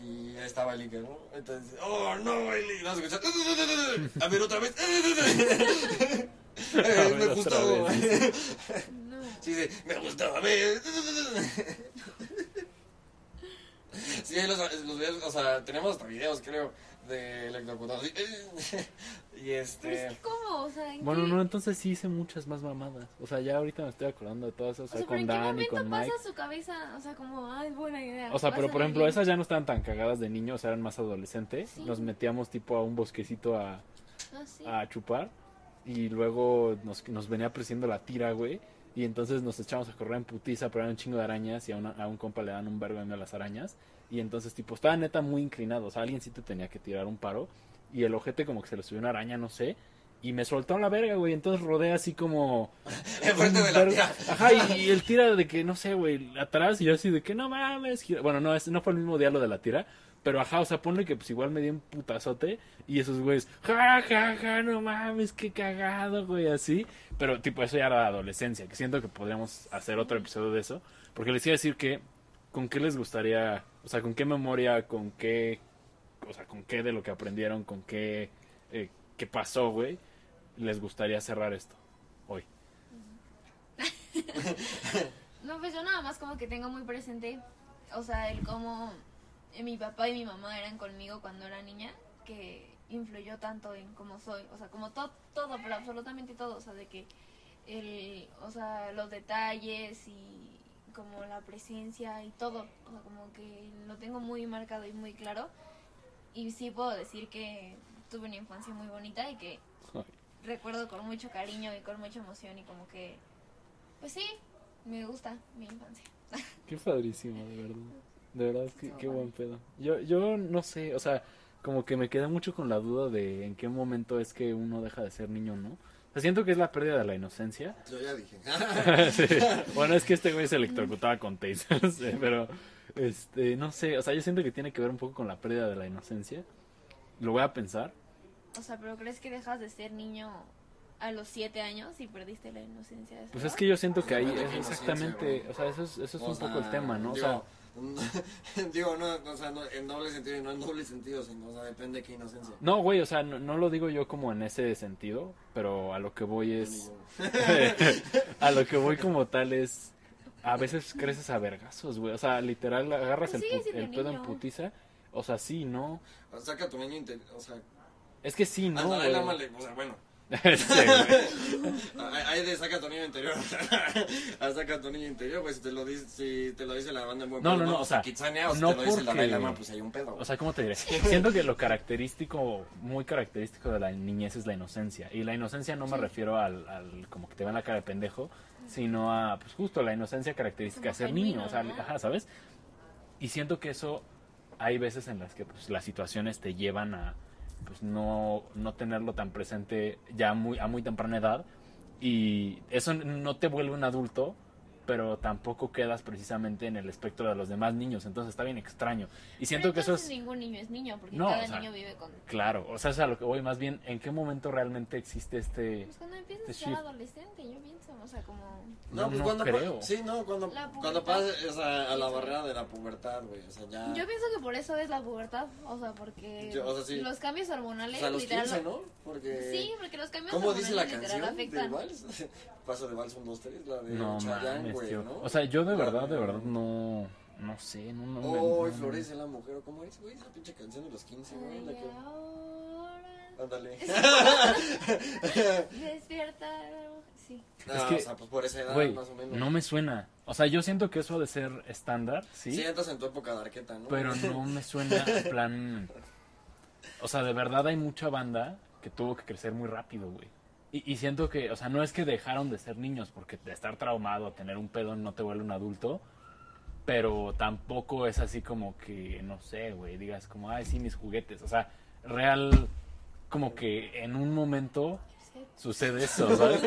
Y ahí estaba el Iker, ¿no? Entonces, oh no, Eli. No se escucha. A ver otra vez. A ver, me otra gustó. vez. No. Sí, sí, me gustó. A ver. Sí, los, los videos, o sea, tenemos hasta videos, creo, de electrocutados. así. Y este. Pero es que, ¿cómo? O sea, ¿en Bueno, qué- no, entonces sí hice muchas más mamadas. O sea, ya ahorita me estoy acordando de todas esas. O sea, con ¿pero en qué Dan y momento con pasa Mike. a su cabeza? O sea, como, ay, buena idea. O sea, pero por ejemplo, esas ya no estaban tan cagadas de niños, eran más adolescentes. Sí. Nos metíamos tipo a un bosquecito a, Ah, sí. a chupar y luego nos, nos venía apreciando la tira, güey. Y entonces nos echamos a correr en putiza, pero eran un chingo de arañas y a, una- a un compa le dan un vergo de las arañas. Y entonces, tipo, estaba neta muy inclinado. O sea, alguien sí te tenía que tirar un paro. Y el ojete como que se le subió una araña, no sé. Y me soltó la verga, güey. Entonces rodé así como... Enfrente de la Pero- tira. Ajá, y, y el tira de que, no sé, güey, atrás y yo así de que no mames. gira- Bueno, no, no fue el mismo día lo de la tira. Pero ajá, o sea, ponle que pues igual me dio un putazote. Y esos güeyes, ja, ja, ja, no mames, qué cagado, güey, así. Pero tipo, eso ya era adolescencia. Que siento que podríamos hacer otro episodio de eso. Porque les iba a decir que, ¿con qué les gustaría, o sea, con qué memoria, con qué, o sea, con qué de lo que aprendieron, con qué, eh, qué pasó, güey, les gustaría cerrar esto hoy? No, pues yo nada más como que tengo muy presente, o sea, el cómo eh, mi papá y mi mamá eran conmigo cuando era niña, que influyó tanto en cómo soy, o sea, como todo, todo, pero absolutamente todo, o sea, de que el, o sea, los detalles y como la presencia y todo, o sea, como que lo tengo muy marcado y muy claro. Y sí puedo decir que tuve una infancia muy bonita y que recuerdo con mucho cariño y con mucha emoción y como que, pues sí, me gusta mi infancia. Qué padrísimo, de verdad. De verdad, es que, qué buen pedo. Yo, yo no sé, o sea, como que me queda mucho con la duda de en qué momento es que uno deja de ser niño, ¿no? Sea, siento que es la pérdida de la inocencia. Yo ya dije. Sí. Bueno, es que este güey se electrocutaba con tasers, eh, pero, este, no sé, o sea, yo siento que tiene que ver un poco con la pérdida de la inocencia. Lo voy a pensar. O sea, pero ¿crees que dejas de ser niño a los siete años y perdiste la inocencia de Pues es que yo siento que ahí es exactamente, o sea, eso es, eso es un poco el tema, ¿no? O sea, Digo, no, o sea, no, en doble sentido y no en doble sentido, sino, o sea, depende de qué inocencia. No, güey, o sea, no, no lo digo yo como en ese sentido, pero a lo que voy es... a lo que voy como tal es... A veces creces a vergazos, güey. O sea, literal, agarras el, Pues el pedo en putiza. O sea, sí, ¿no? Saca a tu niño o sea, Es que sí, ¿no? no, güey? ámale, o sea, bueno. Sí. Hay hay de saca a tu niño interior. a saca a tu niño interior, pues si te lo dice, si te lo dice la banda en buen No, pedo, no, no, o sea, Kitsania, o si te lo dice porque- Lama, pues hay un pedo. O sea, ¿cómo te diré? Siento que lo característico, muy característico de la niñez es la inocencia. Y la inocencia no me Sí. refiero al, al como que te ven la cara de pendejo, sino a, pues justo, la inocencia característica de Como ser niño. genuino, O sea, ¿no? ajá, ¿sabes? Y siento que eso, hay veces en las que pues, las situaciones te llevan a pues no, no tenerlo tan presente ya muy, a muy temprana edad. Y eso no te vuelve un adulto, pero tampoco quedas precisamente en el espectro de los demás niños. Entonces está bien extraño. Y siento Pero que eso es... ningún niño es niño, porque No, cada o sea, niño vive con... Claro, o sea, es a lo que voy más bien, ¿en qué momento realmente existe este... Pues cuando empiezas a Este ser shift. adolescente, yo pienso, o sea, como... No, No, pues no cuando creo. sí, no, cuando, cuando pasas sea, a la barrera de la pubertad, güey, o sea, ya... Yo pienso que por eso es la pubertad, o sea, porque Yo- o sea, sí. los cambios hormonales o sea, a los literal... 15, ¿no? Porque... Sí, porque los cambios ¿Cómo hormonales dice la literal canción de. Vals? Paso de Vals 1, 2, 3, la de No Chayanne, O sea, yo de La verdad, de verdad, no... No sé, no... no me- Oh, no- florece la mujer, ¿o ¿cómo es, güey? Esa pinche canción de los 15, güey, la que... ahora Ándale. despierta. Sí. No, Es que, o sea, pues por esa edad, Güey, más o menos. no me suena. O sea, yo siento que eso ha de ser estándar, ¿sí? Sí, entras en tu época de arqueta, ¿no? Pero no me suena en plan... O sea, de verdad hay mucha banda que tuvo que crecer muy rápido, güey. Y, y siento que, o sea, no es que dejaron de ser niños, porque de estar traumado, tener un pedo no te vuelve un adulto, pero tampoco es así como que, no sé, güey, digas como, ay, sí, mis juguetes. O sea, real, como que en un momento sucede eso, ¿sabes?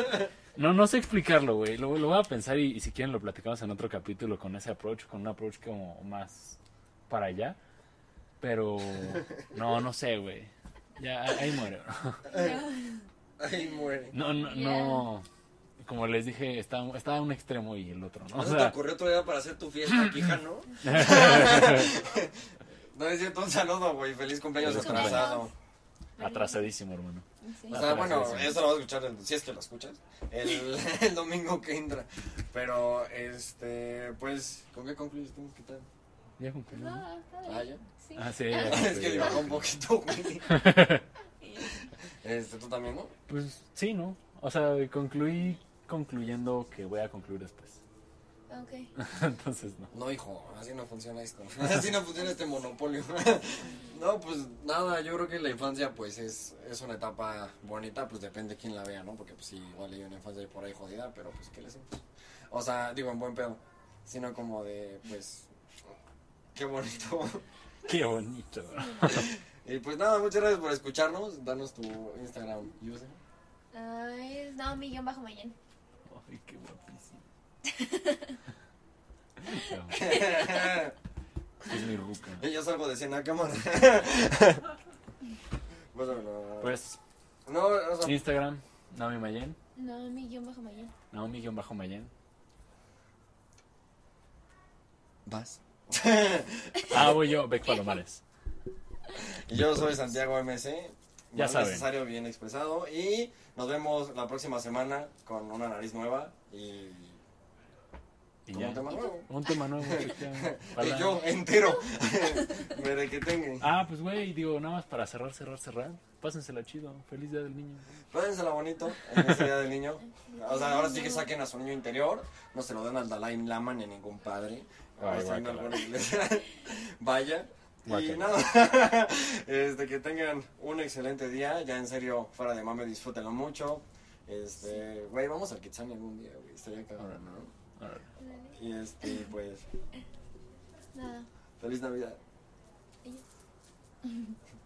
No, no sé explicarlo, güey. Lo, lo voy a pensar y, y si quieren lo platicamos en otro capítulo con ese approach, con un approach como más para allá. Pero no, no sé, güey. Ya ahí muere. Ahí muere. No, no, no. Como les dije, está, está a un extremo y el otro, ¿no? ¿No O se te sea, ocurrió todavía para hacer tu fiesta, quija, no? No es cierto, un saludo, güey. Feliz cumpleaños Feliz atrasado. atrasadísimo, hermano. Sí. O sea, bueno, Atrasadísimo. eso lo vas a escuchar, el- si es que lo escuchas, el, el domingo que entra. Pero, este, pues, ¿con qué concluyes tú? ¿Qué tal? Ya ¿no? No, está bien. Ah, ya. Sí. Ah, sí, ya es que divagó un poquito, güey. Este, ¿tú también, no? Pues sí, ¿no? O sea, concluí concluyendo que voy a concluir después. Ok. Entonces, no. No, hijo, así no funciona esto. Así no funciona este monopolio. No, pues nada, yo creo que la infancia pues es, es una etapa bonita, pues depende de quién la vea, ¿no? Porque pues sí, igual hay una infancia por ahí jodida, pero pues ¿qué les importa? O sea, digo en buen pedo, sino como de pues qué bonito. Qué bonito. Y pues nada, muchas gracias por escucharnos, danos tu Instagram user. Ay, es Naomi guion bajo Mayen. Ay, qué guapísimo. es mi ruca. Y yo salgo de cena cámara. no, Pues, no, o sea, Instagram, Naomi Mayen. Naomi guion bajo Mayen. Naomi-Mayen. vas. Ah, voy yo, Beck Palomares. Y yo soy Santiago MC. Ya saben. necesario, bien expresado. Y nos vemos la próxima semana con una nariz nueva y, Y con un tema nuevo. Un tema nuevo. Y yo entero. Que tenga. Ah, pues güey, digo, nada más para cerrar, cerrar, cerrar. Pásensela chido. Feliz Día del Niño. Pásensela bonito en este día del niño. O sea, ahora sí que saquen a su niño interior. No se lo den al Dalai Lama ni a ningún padre. Ay, O sea, en guácala. alguna iglesia. Vaya. Y nada, este, que tengan un excelente día. Ya en serio, fuera de mame, disfrútenlo mucho. Este, güey, vamos al Kitsani algún día, güey. Estaría cabrón, ¿no? Órale. Y este, pues, Nada. feliz Navidad.